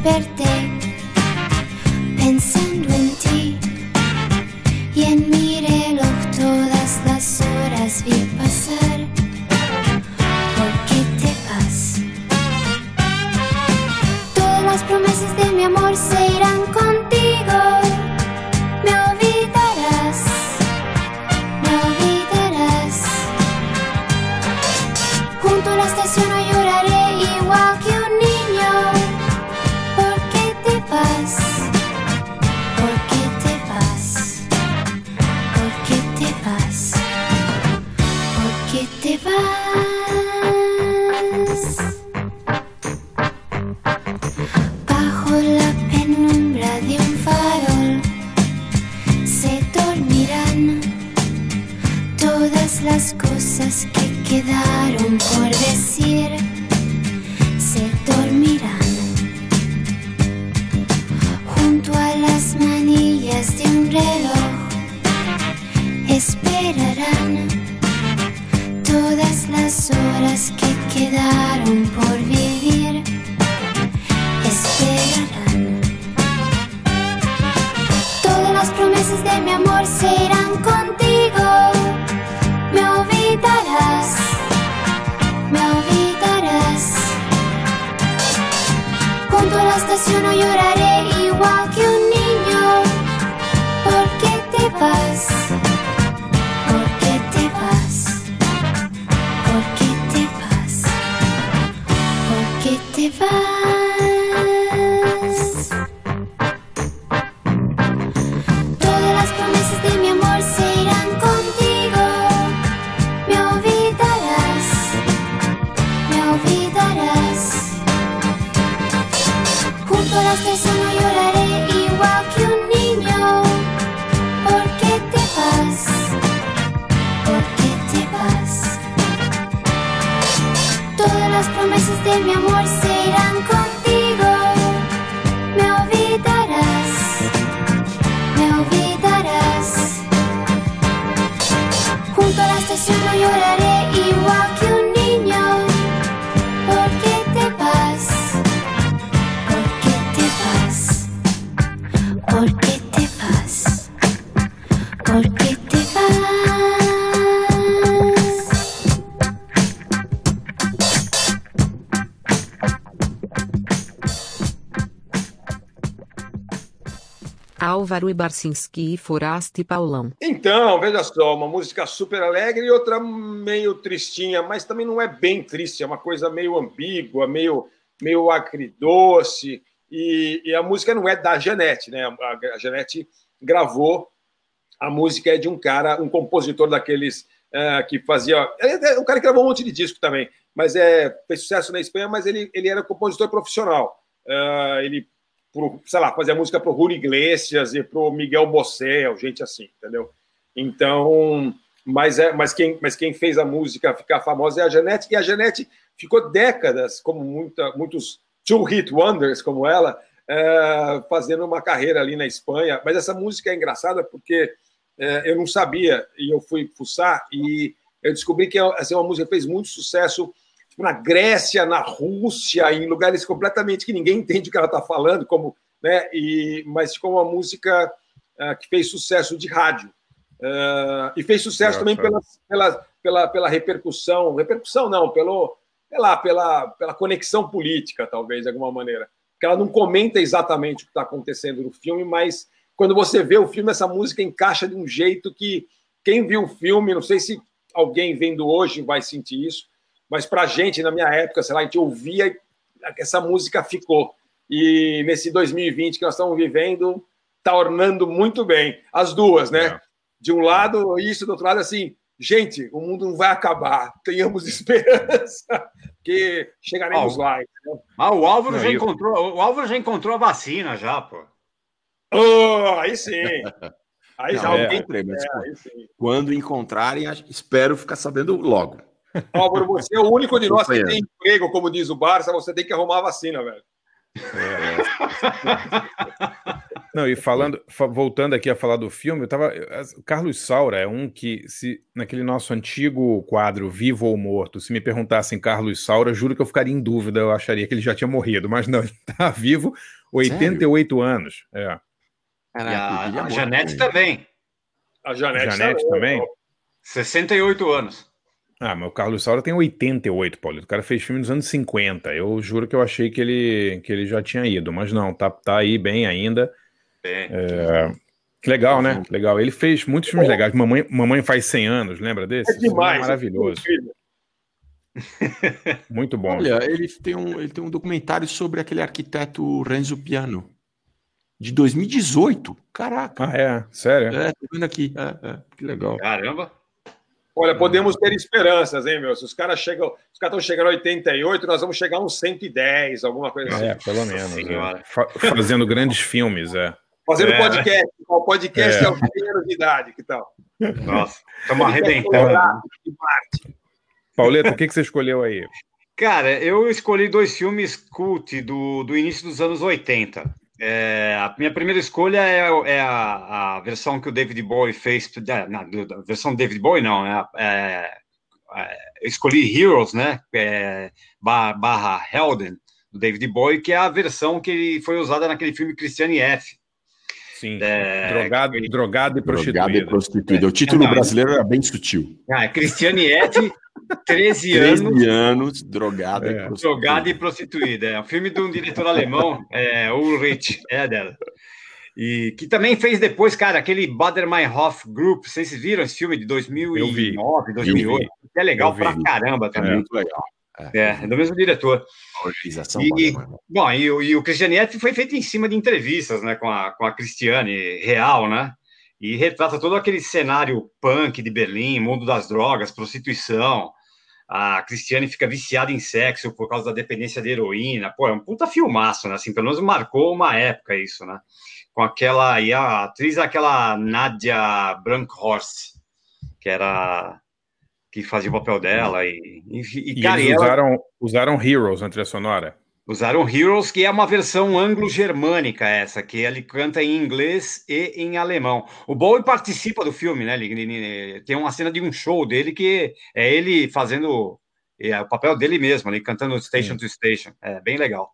[SPEAKER 14] despertar. Estación no lloraré igual que un niño. ¿Por qué te vas? ¿Por qué te vas? ¿Por qué te vas? ¿Por qué te vas?
[SPEAKER 9] Álvaro Barcinski e Forasta e Paulão.
[SPEAKER 4] Então, veja só, uma música super alegre e outra meio tristinha, mas também não é bem triste, é uma coisa meio ambígua, meio, meio acridoce. E, e a música não é da Janete, né? A, a Janete gravou, a música é de um cara, um compositor daqueles uh, que fazia. É um cara que gravou um monte de disco também, mas é, fez sucesso na Espanha, mas ele, ele era compositor profissional. Uh, ele, pro, sei lá, fazia música para o Julio Iglesias e para o Miguel Bosé, gente assim, entendeu? Então, mas, é, mas, quem, mas quem fez a música ficar famosa é a Janete, e a Janete ficou décadas, como muita, muitos two-hit wonders como ela, uh, fazendo uma carreira ali na Espanha. Mas essa música é engraçada porque uh, eu não sabia, e eu fui fuçar, e eu descobri que assim, uma música fez muito sucesso na Grécia, na Rússia, em lugares completamente que ninguém entende o que ela está falando, como, né, e, mas ficou uma música uh, que fez sucesso de rádio. Uh, e fez sucesso é, também pela, pela, pela, pela repercussão, repercussão não, pelo, lá, pela, pela conexão política, talvez, de alguma maneira. Porque ela não comenta exatamente o que está acontecendo no filme, mas quando você vê o filme, essa música encaixa de um jeito que quem viu o filme, não sei se alguém vendo hoje vai sentir isso, mas para a gente, na minha época, sei lá, a gente ouvia essa música ficou. E nesse 2020 que nós estamos vivendo, está ornando muito bem. As duas, né? É. De um lado, isso, do outro lado, assim, gente, o mundo não vai acabar, tenhamos esperança, que chegaremos ah, lá. Entendeu?
[SPEAKER 3] Ah, o Álvaro não, já eu... encontrou, o Álvaro já encontrou a vacina já, pô.
[SPEAKER 4] Oh, aí sim. Aí
[SPEAKER 5] não, já é, alguém... é, Quando encontrarem, espero ficar sabendo logo.
[SPEAKER 4] Álvaro, você é o único de nós que tem emprego, como diz o Barça, você tem que arrumar a vacina, velho.
[SPEAKER 2] É, Não, e falando, voltando aqui a falar do filme, eu tava. Carlos Saura é um que, se naquele nosso antigo quadro Vivo ou Morto, se me perguntassem Carlos Saura, juro que eu ficaria em dúvida, eu acharia que ele já tinha morrido, mas não, ele tá vivo, 88 Sério? anos. É.
[SPEAKER 3] Caraca, e a, a Janete também.
[SPEAKER 4] A Janete, Janete também. também.
[SPEAKER 3] 68 anos.
[SPEAKER 2] Ah, mas o Carlos Saura tem 88, Paulo. O cara fez filme nos anos 50. Eu juro que eu achei que ele, que ele já tinha ido, mas não, tá, tá aí bem ainda. É, legal, né? Legal. Ele fez muitos filmes legais. Mamãe, Mamãe faz 100 anos, lembra desse?
[SPEAKER 4] É demais.
[SPEAKER 2] É maravilhoso. Muito bom.
[SPEAKER 5] Olha, ele tem, um, ele tem um documentário sobre aquele arquiteto Renzo Piano. De 2018. Caraca.
[SPEAKER 2] Ah, é? Sério?
[SPEAKER 5] É, tô vendo aqui. É, é. Que legal.
[SPEAKER 3] Caramba.
[SPEAKER 4] Olha, podemos ter esperanças, hein, meu? Se os caras chegam, os caras estão chegando a 88, nós vamos chegar a uns 110, alguma coisa assim.
[SPEAKER 2] É, pelo menos. É. Fazendo grandes filmes, é.
[SPEAKER 4] Fazendo é. podcast. O podcast é, é o anos de idade, que tal?
[SPEAKER 3] Nossa, estamos arrebentando.
[SPEAKER 2] Pauleta, o que, que você escolheu aí?
[SPEAKER 3] Cara, eu escolhi dois filmes cult do, do início dos anos 80. É, a minha primeira escolha é, é a, a, versão que o David Bowie fez. É, não, a versão David Bowie, não. É, é, é escolhi Heroes, né? É, barra Helden, do David Bowie, que é a versão que foi usada naquele filme Christiane F.
[SPEAKER 2] Sim, é, drogado, que... drogado e prostituído. Drogado e
[SPEAKER 5] prostituído. O título brasileiro era bem sutil.
[SPEAKER 3] Ah, Cristiane F., 13 anos. 13
[SPEAKER 5] anos, drogada
[SPEAKER 3] é. e prostituída. Drogada e prostituída. É um filme de um diretor alemão, é, Ulrich Eder. E que também fez depois, cara, aquele Bader-Meinhof Group. Vocês viram esse filme de 2009, 2008? Que é legal pra caramba também. É muito legal. É, é do mesmo diretor. Organização. E, bom, e, e o Cristiane foi feito em cima de entrevistas, né, com a, com a Cristiane real, né? E retrata todo aquele cenário punk de Berlim, mundo das drogas, prostituição. A Cristiane fica viciada em sexo por causa da dependência de heroína. Pô, é um puta filmaço, né? Assim, pelo menos marcou uma época isso, né? Com aquela. E a atriz, aquela Nadia Brankhorst, que era que fazia o papel dela. E, e,
[SPEAKER 2] e, e cara, eles usaram, ela... usaram Heroes na trilha sonora.
[SPEAKER 3] Usaram Heroes, que é uma versão anglo-germânica essa, que ele canta em inglês e em alemão. O Bowie participa do filme, né? Ele, ele, tem uma cena de um show dele que é ele fazendo é, o papel dele mesmo, ali cantando Station Sim. to Station. É bem legal.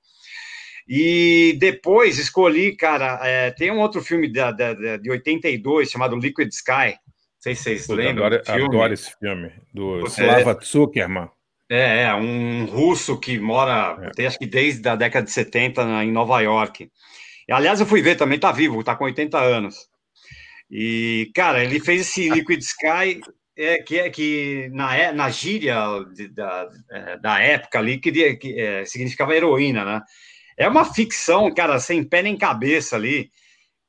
[SPEAKER 3] E depois escolhi, cara, é, tem um outro filme da, da, de 82 chamado Liquid Sky, sei se vocês lembram.
[SPEAKER 2] Adoro, adoro, esse filme, do Você Slava Zuckerman.
[SPEAKER 3] É, é, um russo que mora, é. acho que desde a década de 70 na, em Nova York. Aliás, eu fui ver também, tá vivo, tá com 80 anos. E, cara, ele fez esse Liquid Sky, é, que é que na, é, na gíria de, da, é, da época ali, que, que é, significava heroína, né? É uma ficção, cara, sem pé nem cabeça ali.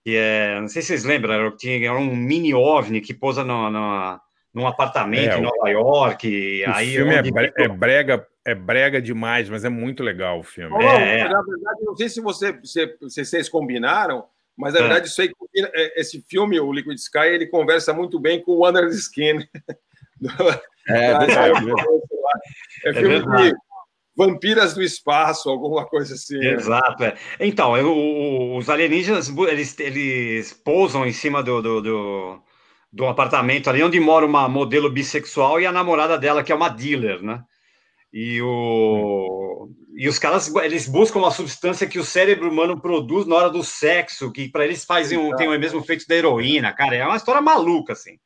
[SPEAKER 3] Que é, não sei se vocês lembram, era, tinha, era um mini OVNI que pousa no, no, num apartamento
[SPEAKER 2] É,
[SPEAKER 3] em
[SPEAKER 2] o-
[SPEAKER 3] Nova York.
[SPEAKER 2] O
[SPEAKER 3] aí
[SPEAKER 2] filme é, bre- é brega, é brega demais, mas é muito legal o filme.
[SPEAKER 4] Não,
[SPEAKER 3] É,
[SPEAKER 4] Na verdade, não sei se você, você- se vocês combinaram, mas na
[SPEAKER 3] É.
[SPEAKER 4] verdade isso aí, é, esse filme, o Liquid Sky, ele conversa muito bem com o Under the Skin.
[SPEAKER 5] É,
[SPEAKER 4] Da-
[SPEAKER 5] verdade.
[SPEAKER 4] É
[SPEAKER 3] É
[SPEAKER 4] filme
[SPEAKER 3] verdade.
[SPEAKER 4] Vampiras do espaço, alguma coisa assim. né?
[SPEAKER 3] Exato. é. Então, eu- os alienígenas, eles, eles pousam em cima do, do, do, do apartamento ali onde mora uma modelo bissexual e a namorada dela, que é uma dealer, né? E, o, e os caras, eles buscam uma substância que o cérebro humano produz na hora do sexo, que para eles fazem um, tem o mesmo efeito da heroína, cara. É uma história maluca, assim.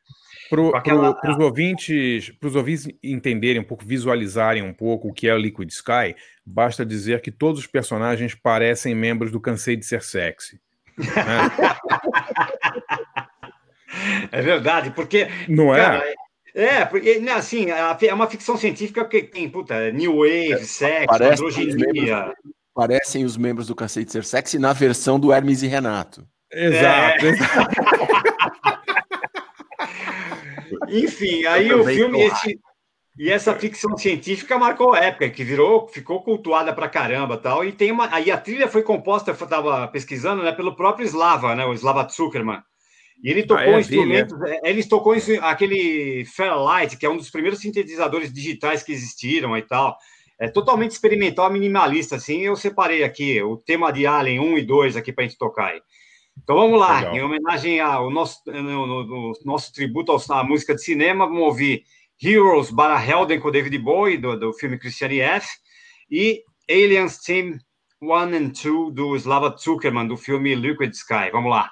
[SPEAKER 2] Para
[SPEAKER 3] aquela-
[SPEAKER 2] os ouvintes, pros ouvintes entenderem um pouco, visualizarem um pouco o que é o Liquid Sky, basta dizer que todos os personagens parecem membros do Cansei de Ser Sexy. né?
[SPEAKER 3] É verdade, porque.
[SPEAKER 2] Não é?
[SPEAKER 3] cara, é, porque, né, assim, é uma ficção científica que tem, puta, New Wave, sexo,
[SPEAKER 5] Parece os
[SPEAKER 3] androginia.
[SPEAKER 5] parecem os membros do Cansei de Ser Sexy na versão do Hermes e Renato.
[SPEAKER 2] Exato.
[SPEAKER 3] É. Enfim, aí o filme, esse, e essa ficção científica marcou época, que virou, ficou cultuada pra caramba tal. E tem uma. Aí a trilha foi composta, eu tava pesquisando, né, pelo próprio Slava, né, o Slava Zuckerman. E ele tocou
[SPEAKER 2] é dele,
[SPEAKER 3] instrumentos, é, ele tocou aquele Fairlight, que é um dos primeiros sintetizadores digitais que existiram e tal. É totalmente experimental, minimalista, assim. Eu separei aqui o tema de Alien 1 e 2 aqui pra gente tocar aí. Então vamos lá,
[SPEAKER 2] Legal.
[SPEAKER 3] em homenagem ao nosso, no, no- no nosso tributo à música de cinema, vamos ouvir Heroes para Helden com David Bowie, do, do filme Christiane F. E Aliens Team 1 and 2 do Slava Zuckerman, do filme Liquid Sky. Vamos lá.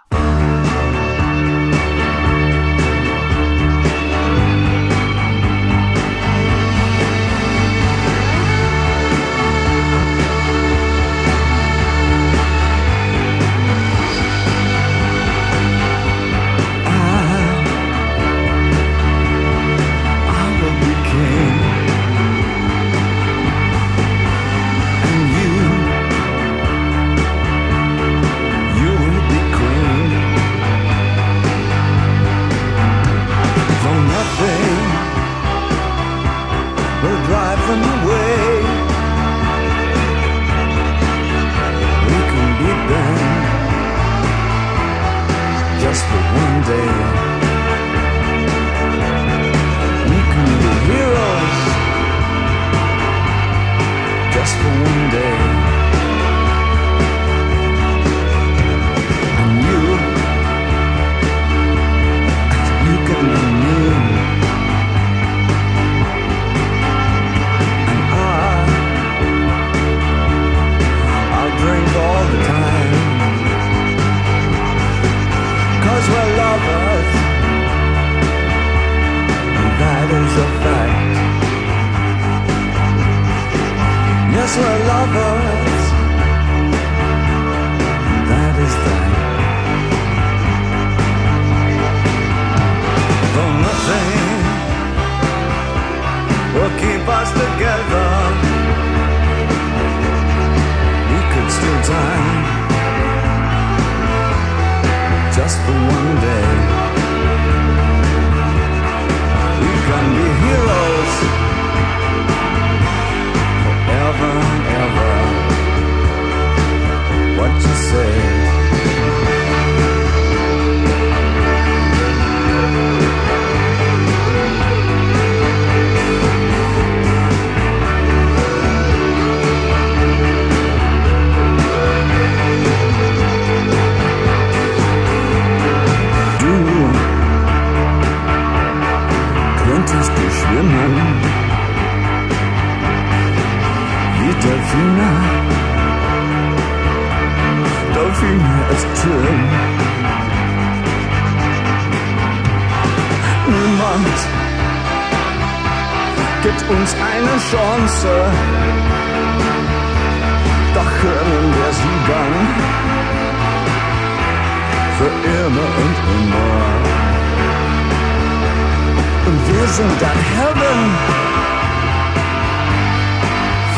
[SPEAKER 15] isn't that heaven?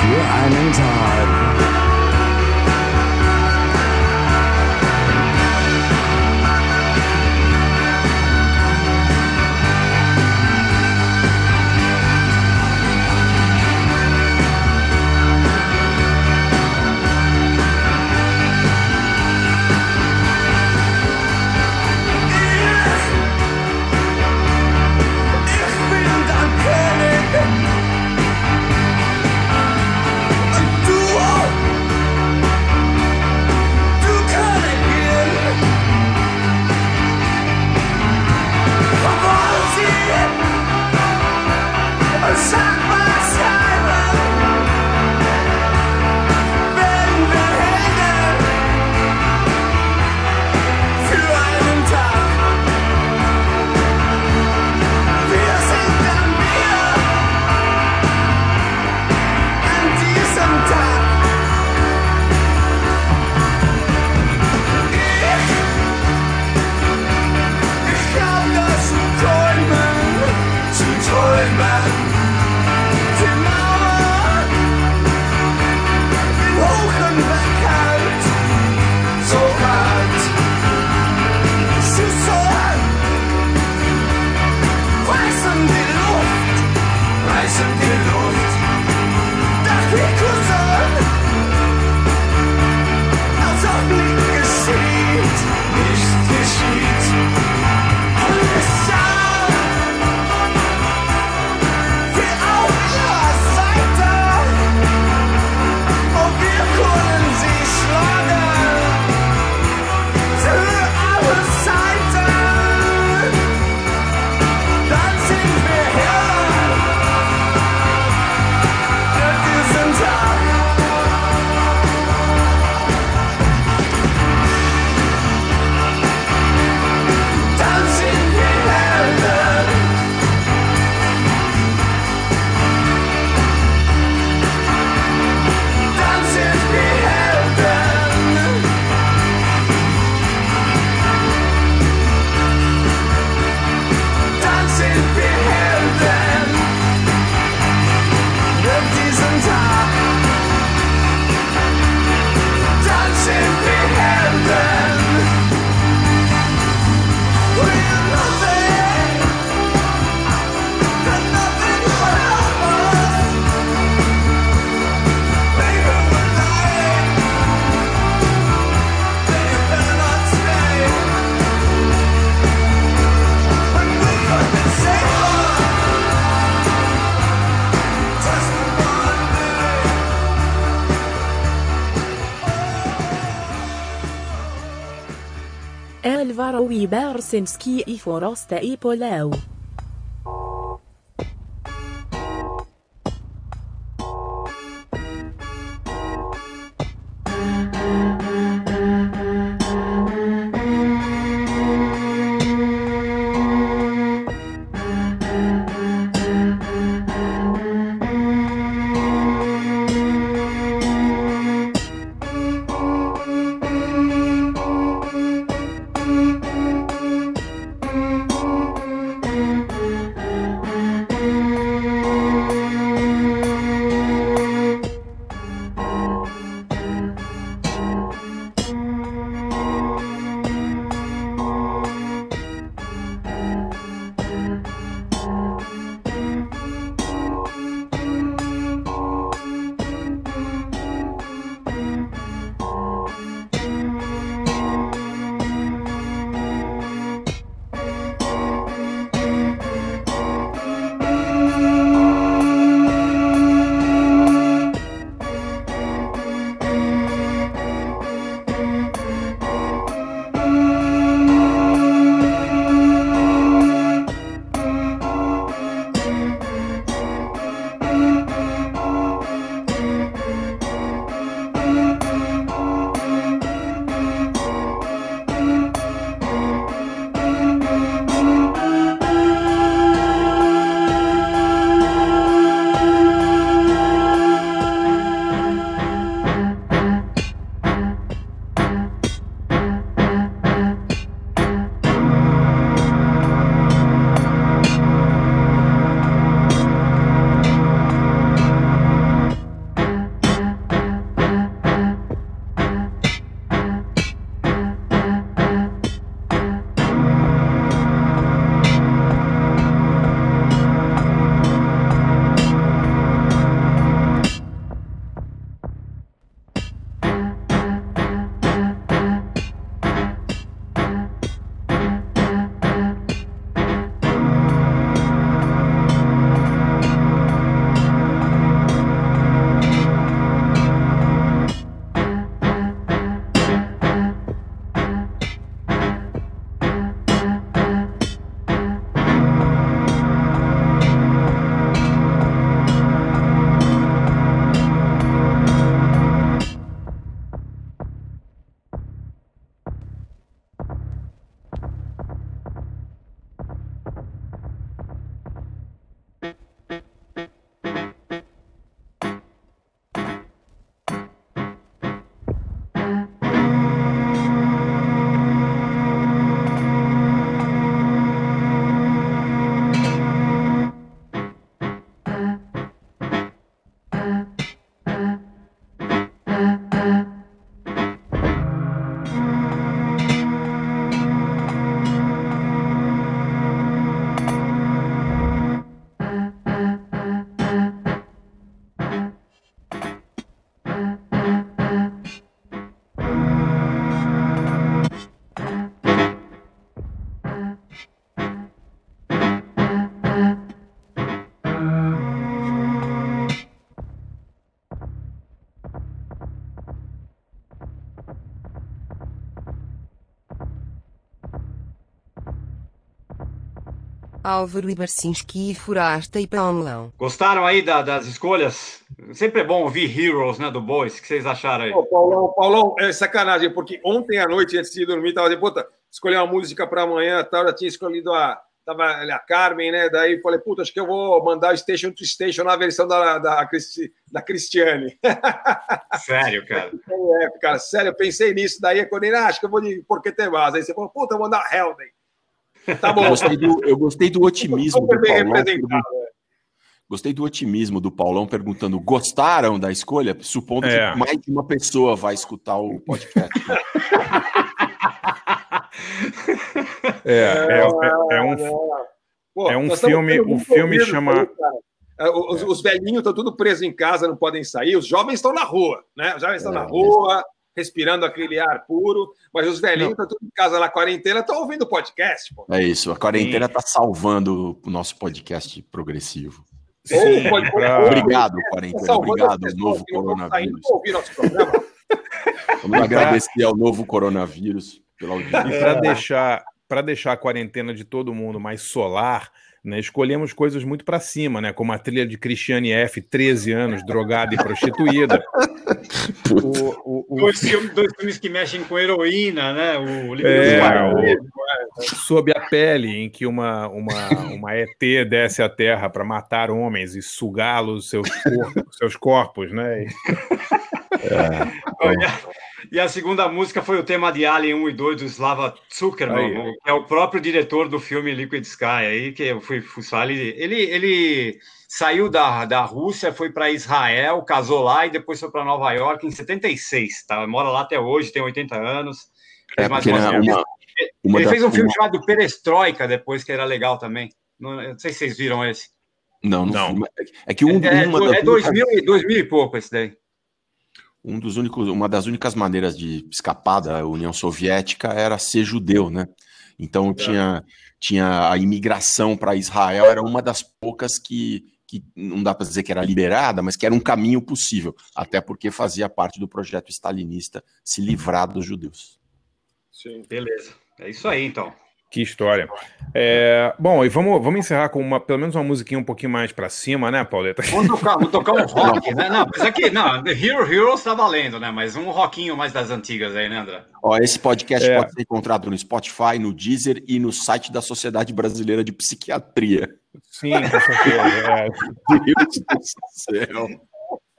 [SPEAKER 15] Für einen Tag.
[SPEAKER 16] فارو بارسنسكي إي فوروست إي بولاو
[SPEAKER 17] Álvaro Ibarcinski e Furasta e Paulão.
[SPEAKER 3] Gostaram aí da- das escolhas? Sempre é bom ouvir Heroes, né, do Boys. O que vocês acharam aí?
[SPEAKER 4] Ô, Paulão, Paulão, é sacanagem, porque ontem à noite, antes de dormir, tava dizendo, puta, escolher uma música para amanhã, tal, já tinha escolhido a, tava ali a Carmen, né? Daí falei, puta, acho que eu vou mandar o Station to Station na versão da, da, Cristi- da Cristiane.
[SPEAKER 3] Sério, cara.
[SPEAKER 4] É, cara, sério, eu pensei nisso, daí quando ele, ah, acho que eu vou de Porque Te Vas. Aí você falou, puta, eu vou mandar Helden. Tá bom.
[SPEAKER 5] Eu gostei do, eu gostei do otimismo do Paulão.
[SPEAKER 4] representado.
[SPEAKER 5] Gostei do otimismo do Paulão perguntando: gostaram da escolha? Supondo
[SPEAKER 2] É.
[SPEAKER 5] que mais de uma pessoa vai escutar o podcast. né?
[SPEAKER 2] É, é, é- é um,
[SPEAKER 4] Pô,
[SPEAKER 2] é um filme.
[SPEAKER 4] tendo
[SPEAKER 2] O filme chama.
[SPEAKER 4] É, Os, os velhinhos estão tudo presos em casa, não podem sair. Os jovens estão na rua, né? Os jovens estão na rua, respirando aquele ar puro, mas os velhinhos estão tudo em casa na quarentena, estão ouvindo o podcast, pô.
[SPEAKER 5] É isso, a quarentena está salvando o nosso podcast progressivo.
[SPEAKER 4] Sim, pode-
[SPEAKER 5] Obrigado,
[SPEAKER 4] Tá
[SPEAKER 5] quarentena. Obrigado, novo coronavírus. Vamos agradecer ao novo coronavírus pela
[SPEAKER 2] E
[SPEAKER 5] audiência.
[SPEAKER 2] para deixar, para deixar a quarentena de todo mundo mais solar, né, escolhemos coisas muito para cima, né? Como a trilha de Cristiane F, 13 anos, drogada e prostituída. O- o- o-
[SPEAKER 3] Dois filmes, dois filmes que mexem com heroína, né? O Livro
[SPEAKER 2] É, o-
[SPEAKER 3] Guardiões.
[SPEAKER 2] sob a pele, em que uma, uma, uma ET desce à Terra para matar homens e sugá-los seus corpos, seus corpos, né? E-
[SPEAKER 3] Olha, E a segunda música foi o tema de Alien 1 e 2 do Slava Zuckerman,
[SPEAKER 2] Aí.
[SPEAKER 3] que é o próprio diretor do filme Liquid Sky, aí que eu fui fuçar, ele, ele, ele saiu da, da Rússia, foi para Israel, casou lá e depois foi para Nova York em 76, tá? Mora lá até hoje, tem 80 anos.
[SPEAKER 5] É,
[SPEAKER 3] mais
[SPEAKER 5] uma, uma
[SPEAKER 3] ele
[SPEAKER 5] das-
[SPEAKER 3] fez um filme
[SPEAKER 5] uma-
[SPEAKER 3] chamado Perestroika depois, que era legal também. Não, não sei se vocês viram esse.
[SPEAKER 5] Não, não.
[SPEAKER 2] Não.
[SPEAKER 5] É que um,
[SPEAKER 3] é,
[SPEAKER 5] uma,
[SPEAKER 3] é,
[SPEAKER 5] das
[SPEAKER 3] 2000,
[SPEAKER 5] únicas,
[SPEAKER 3] e- 2000 e pouco esse daí.
[SPEAKER 5] Um dos únicos, uma das únicas maneiras de escapar da União Soviética era ser judeu, né? Então tinha, tinha a imigração para Israel, era uma das poucas que, que não dá para dizer que era liberada, mas que era um caminho possível, até porque fazia parte do projeto stalinista se livrar dos judeus.
[SPEAKER 4] Sim.
[SPEAKER 3] Beleza. É isso aí, então.
[SPEAKER 2] Que história. É, bom, e vamos, vamos encerrar com uma, pelo menos uma musiquinha um pouquinho mais para cima, né, Pauleta?
[SPEAKER 3] Vamos tocar, vamos tocar um rock, né? Não, mas aqui, não, The Hero Heroes tá valendo, né? Mas um rockinho mais das antigas aí, né, André?
[SPEAKER 5] Ó, esse podcast
[SPEAKER 2] É.
[SPEAKER 5] pode ser encontrado no Spotify, no Deezer e no site da Sociedade Brasileira de Psiquiatria.
[SPEAKER 2] Sim, com certeza. é.
[SPEAKER 5] Deus do céu.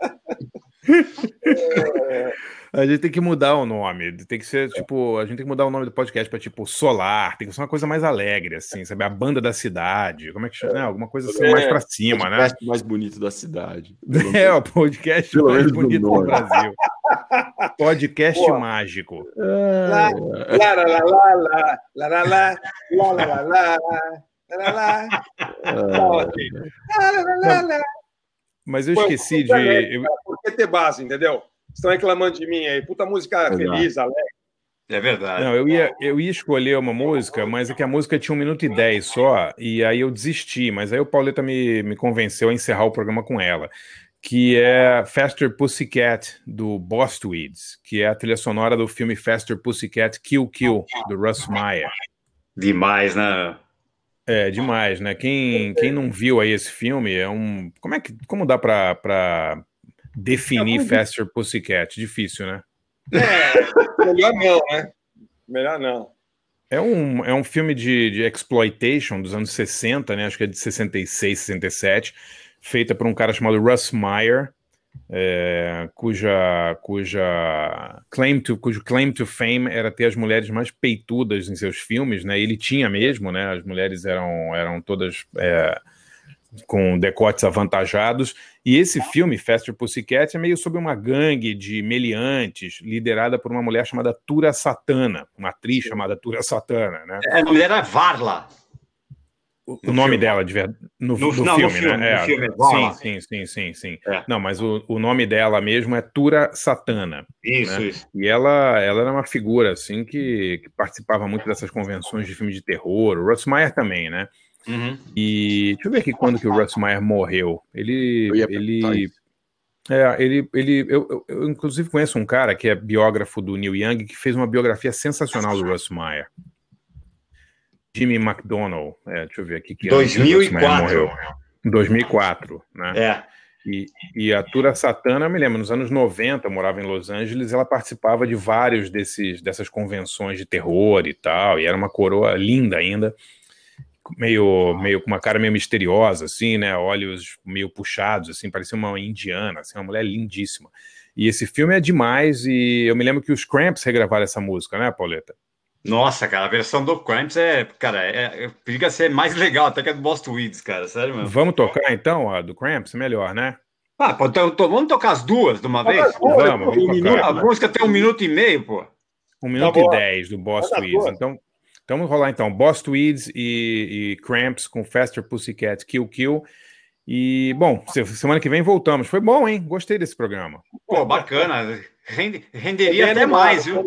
[SPEAKER 2] A gente tem que mudar o nome. Tem que ser, tipo, a gente tem que mudar o nome do podcast para tipo Solar. Tem que ser uma coisa mais alegre, assim, sabe? A banda da cidade. Como é que chama? Né? Alguma coisa assim,
[SPEAKER 5] É,
[SPEAKER 2] mais para cima, né?
[SPEAKER 5] Podcast mais bonito da cidade.
[SPEAKER 2] É, o podcast
[SPEAKER 5] Pelo
[SPEAKER 2] mais
[SPEAKER 5] do
[SPEAKER 2] bonito do
[SPEAKER 5] nome.
[SPEAKER 2] Brasil. Podcast
[SPEAKER 4] Pô.
[SPEAKER 2] mágico.
[SPEAKER 4] Lá, lá, lá, lá, lá, lá, lá, lá, lá, lá, lá, lá, lá, lá, lá. Tá ótimo. Lá, lá, lá, lá.
[SPEAKER 2] Mas eu esqueci de.
[SPEAKER 4] Por que ter base, entendeu? Estão reclamando de mim aí. Puta música
[SPEAKER 5] Exato.
[SPEAKER 4] feliz, alegre.
[SPEAKER 3] É verdade.
[SPEAKER 2] Não, eu ia, eu ia escolher uma música, mas é que a música tinha um minuto e dez só, e aí eu desisti, mas aí o Pauleta me, me convenceu a encerrar o programa com ela, que é Faster Pussycat, do Bostweeds, que é a trilha sonora do filme Faster Pussycat Kill Kill, do Russ Meyer.
[SPEAKER 3] Demais, né?
[SPEAKER 2] É demais, né? Quem, quem não viu aí esse filme é um. Como é que. Como dá pra, definir Faster Pussycat? Difícil, né?
[SPEAKER 4] É, melhor não, né? Melhor não.
[SPEAKER 2] É um, é um filme de, de exploitation dos anos 60, né? Acho que é de 66, 67, feita por um cara chamado Russ Meyer, é, cuja, cuja claim to, cujo claim to fame era ter as mulheres mais peitudas em seus filmes, né? Ele tinha mesmo, né? As mulheres eram, eram todas é, com decotes avantajados. E esse filme, Faster Pussycat, é meio sobre uma gangue de meliantes liderada por uma mulher chamada Tura Satana, uma atriz chamada Tura Satana, né?
[SPEAKER 3] É, o nome dela é Varla.
[SPEAKER 2] O nome dela de verdade no,
[SPEAKER 3] No-
[SPEAKER 2] no
[SPEAKER 3] não, no
[SPEAKER 2] filme,
[SPEAKER 3] filme,
[SPEAKER 2] né?
[SPEAKER 3] no filme é Varla.
[SPEAKER 2] sim, sim, sim, sim, sim.
[SPEAKER 3] É.
[SPEAKER 2] Não, mas o, o nome dela mesmo é Tura Satana.
[SPEAKER 3] Isso,
[SPEAKER 2] né?
[SPEAKER 3] isso.
[SPEAKER 2] E ela, ela era uma figura assim que, que participava muito dessas convenções de filme de terror. O Russ Meyer também, né?
[SPEAKER 3] Uhum.
[SPEAKER 2] E deixa eu ver aqui quando que o Russ Meyer morreu. Ele,
[SPEAKER 5] Eu
[SPEAKER 2] ele, é, ele, ele, eu, eu, eu, inclusive conheço um cara que é biógrafo do Neil Young que fez uma biografia sensacional do Russ Meyer. Jimmy McDonald. É, deixa eu ver aqui. Que
[SPEAKER 3] 2004.
[SPEAKER 2] Morreu. 2004, né?
[SPEAKER 3] É.
[SPEAKER 2] E, e a Tura Satana, eu me lembro, nos anos 90, morava em Los Angeles, ela participava de vários desses, dessas convenções de terror e tal, e era uma coroa linda ainda, meio, meio com uma cara meio misteriosa, assim, né, olhos meio puxados, assim, parecia uma indiana, assim, uma mulher lindíssima. E esse filme é demais, e eu me lembro que os Cramps regravaram essa música, né, Pauleta?
[SPEAKER 3] Nossa, cara, a versão do Cramps é, cara, é, é, periga ser mais legal até que a do Boston Weeds, cara, sério mesmo.
[SPEAKER 2] Vamos tocar então a do Cramps? Melhor, né?
[SPEAKER 3] Ah, pô, então, então, vamos tocar as duas de uma vez?
[SPEAKER 2] Vamos, vamos
[SPEAKER 3] um minuto, a música tem um minuto e meio, pô.
[SPEAKER 2] Um minuto tá e dez do Boston Weeds. Então, então vamos rolar então. Boston Weeds e, e Cramps com Faster Pussycat Kill Kill. E, bom, semana que vem voltamos. Foi bom, hein? Gostei desse programa.
[SPEAKER 3] Pô, bacana. Renderia até mais, viu?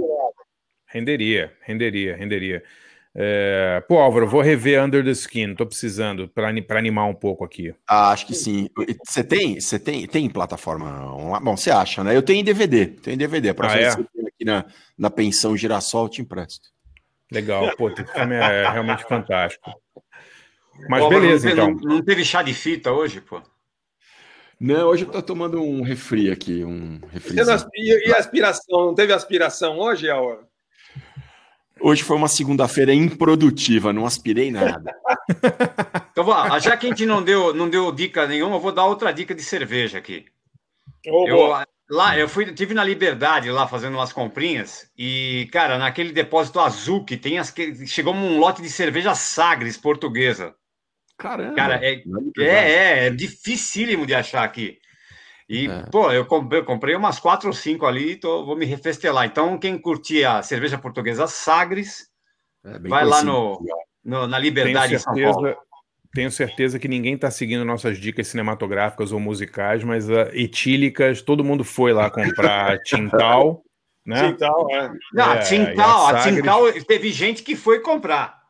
[SPEAKER 2] Renderia, renderia, renderia. É, pô, Álvaro, vou rever Under the Skin, tô precisando para animar um pouco aqui.
[SPEAKER 5] Ah, acho que sim. Você tem, você tem, tem plataforma online? Bom, você acha, né? Eu tenho em DVD, tenho em DVD. Para
[SPEAKER 2] ah, é?
[SPEAKER 5] aqui na, na pensão Girassol, eu te empresto.
[SPEAKER 2] Legal, pô, esse filme é realmente fantástico. Mas beleza,
[SPEAKER 3] não,
[SPEAKER 2] então.
[SPEAKER 3] Não, não teve chá de fita hoje, pô?
[SPEAKER 5] Não, hoje eu tô tomando um refri aqui, um refri.
[SPEAKER 4] E, e aspiração? Não teve aspiração hoje, Álvaro?
[SPEAKER 5] Hoje foi uma segunda-feira improdutiva, não aspirei nada.
[SPEAKER 3] então, vá, já que a gente não deu, não deu dica nenhuma, eu vou dar outra dica de cerveja aqui.
[SPEAKER 4] Oh,
[SPEAKER 3] eu, lá, eu fui, tive na Liberdade lá fazendo umas comprinhas e, cara, naquele depósito azul que tem, as, que, chegou um lote de cerveja Sagres portuguesa.
[SPEAKER 5] Caramba!
[SPEAKER 3] Cara, é, é, é, é dificílimo de achar aqui. E, é. pô, eu comprei, eu comprei, umas quatro ou cinco ali, tô, vou me refestelar. Então, quem curtir a cerveja portuguesa Sagres, é, vai lá no, no, na Liberdade
[SPEAKER 2] certeza, em São Paulo. Tenho certeza que ninguém está seguindo nossas dicas cinematográficas ou musicais, mas uh, etílicas, todo mundo foi lá comprar Tintal. Né?
[SPEAKER 4] Tintal, é.
[SPEAKER 3] Não, é, Tintal, a, Sagres... Tintal, teve gente que foi comprar.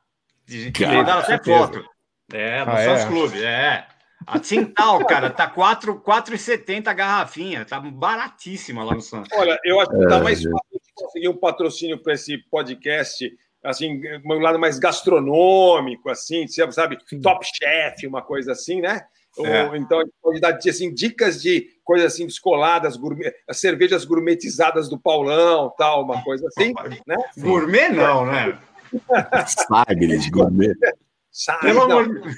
[SPEAKER 3] Que mandaram até foto. É, no ah, Santos é? Clube, é. A Tintal, cara, tá 4,70 a garrafinha, tá baratíssima lá no Santos.
[SPEAKER 4] Olha, eu acho que tá é, mais fácil de conseguir um patrocínio para esse podcast, assim, um lado mais gastronômico, assim, sabe, top chef, uma coisa assim, né? É. Então, a gente pode dar assim, dicas de coisas assim descoladas, gourmet, cervejas gourmetizadas do Paulão, tal, uma coisa assim, né?
[SPEAKER 3] Gourmet não, né?
[SPEAKER 5] Sagres, gourmet.
[SPEAKER 4] Sagres, Pelo amor de Deus.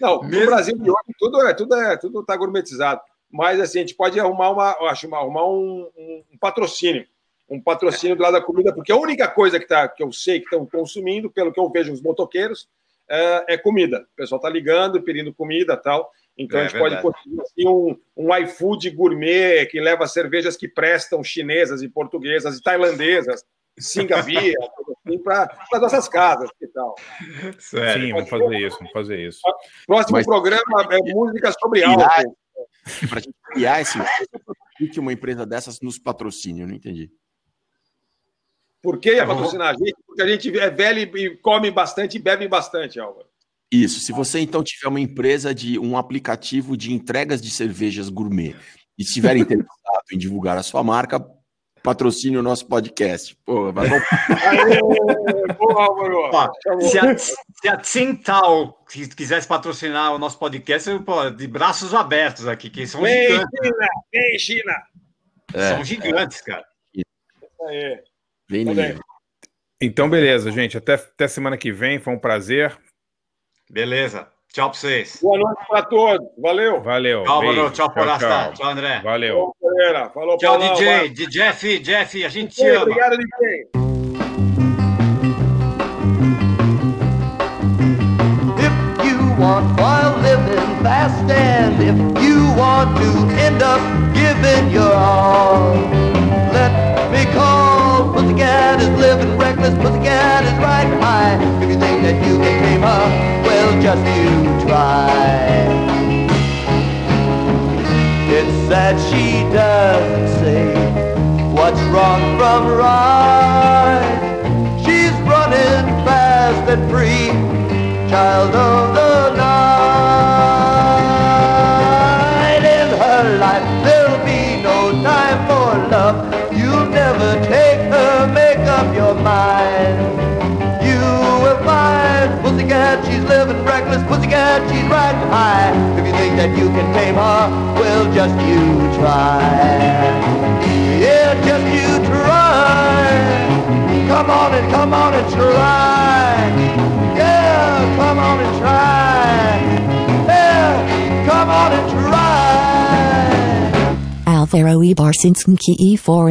[SPEAKER 4] Não, Mesmo... no Brasil de hoje tudo é tudo é tudo está gourmetizado. Mas assim, a gente pode arrumar uma, acho, arrumar um, um, um patrocínio, um patrocínio do lado da comida, porque a única coisa que, tá, que eu sei que estão consumindo, pelo que eu vejo os motoqueiros, é, é comida. O pessoal está ligando, pedindo comida tal. Então é, a gente verdade. pode conseguir assim, um, um iFood gourmet que leva cervejas que prestam chinesas e portuguesas e tailandesas, Singapia, assim, para as nossas casas e tal.
[SPEAKER 2] Sério, Sim, vamos fazer isso, vamos fazer isso.
[SPEAKER 4] Próximo Mas... programa é música sobre álcool.
[SPEAKER 5] Para a gente criar esse que uma empresa dessas nos patrocine, eu não entendi.
[SPEAKER 4] Por que ia patrocinar a gente? Porque a gente é velho e come bastante e bebe bastante, Álvaro.
[SPEAKER 5] Isso. Se você então tiver uma empresa de um aplicativo de entregas de cervejas gourmet e estiver interessado em divulgar a sua marca, patrocine o nosso podcast. Pô, vai
[SPEAKER 3] se, a, se a Tintal quisesse patrocinar o nosso podcast, eu, pô, de braços abertos aqui, que são
[SPEAKER 4] Vem, gigantes. China! Vem, China!
[SPEAKER 3] É, são gigantes, cara.
[SPEAKER 4] É.
[SPEAKER 5] Vem ninguém.
[SPEAKER 2] Então, beleza, gente. Até, até semana que vem. Foi um prazer.
[SPEAKER 3] Beleza. Tchau pra vocês.
[SPEAKER 4] Boa noite para todos. Valeu.
[SPEAKER 2] Valeu.
[SPEAKER 3] Tchau, Beijo. Tchau, Porasta. Tchau. tchau, André.
[SPEAKER 2] Valeu.
[SPEAKER 4] Falou, Falou,
[SPEAKER 3] tchau, Paulão, DJ. Vai. De Jeff, Jeff, a gente te ama.
[SPEAKER 4] Obrigado, DJ.
[SPEAKER 7] If you want while living fast and if you want to end up giving your all, let me call. Pussycat is living reckless. Pussycat is right high. If you think that you can tame her well, just you try. It's that she doesn't say what's wrong from right. She's running fast and free, child of the that she's right high. If you think that you can tame her, well, just you try. Yeah, just you try. Come on and come on and try. Yeah, come on and try. Yeah, come on and try.
[SPEAKER 8] Alvaro
[SPEAKER 18] E4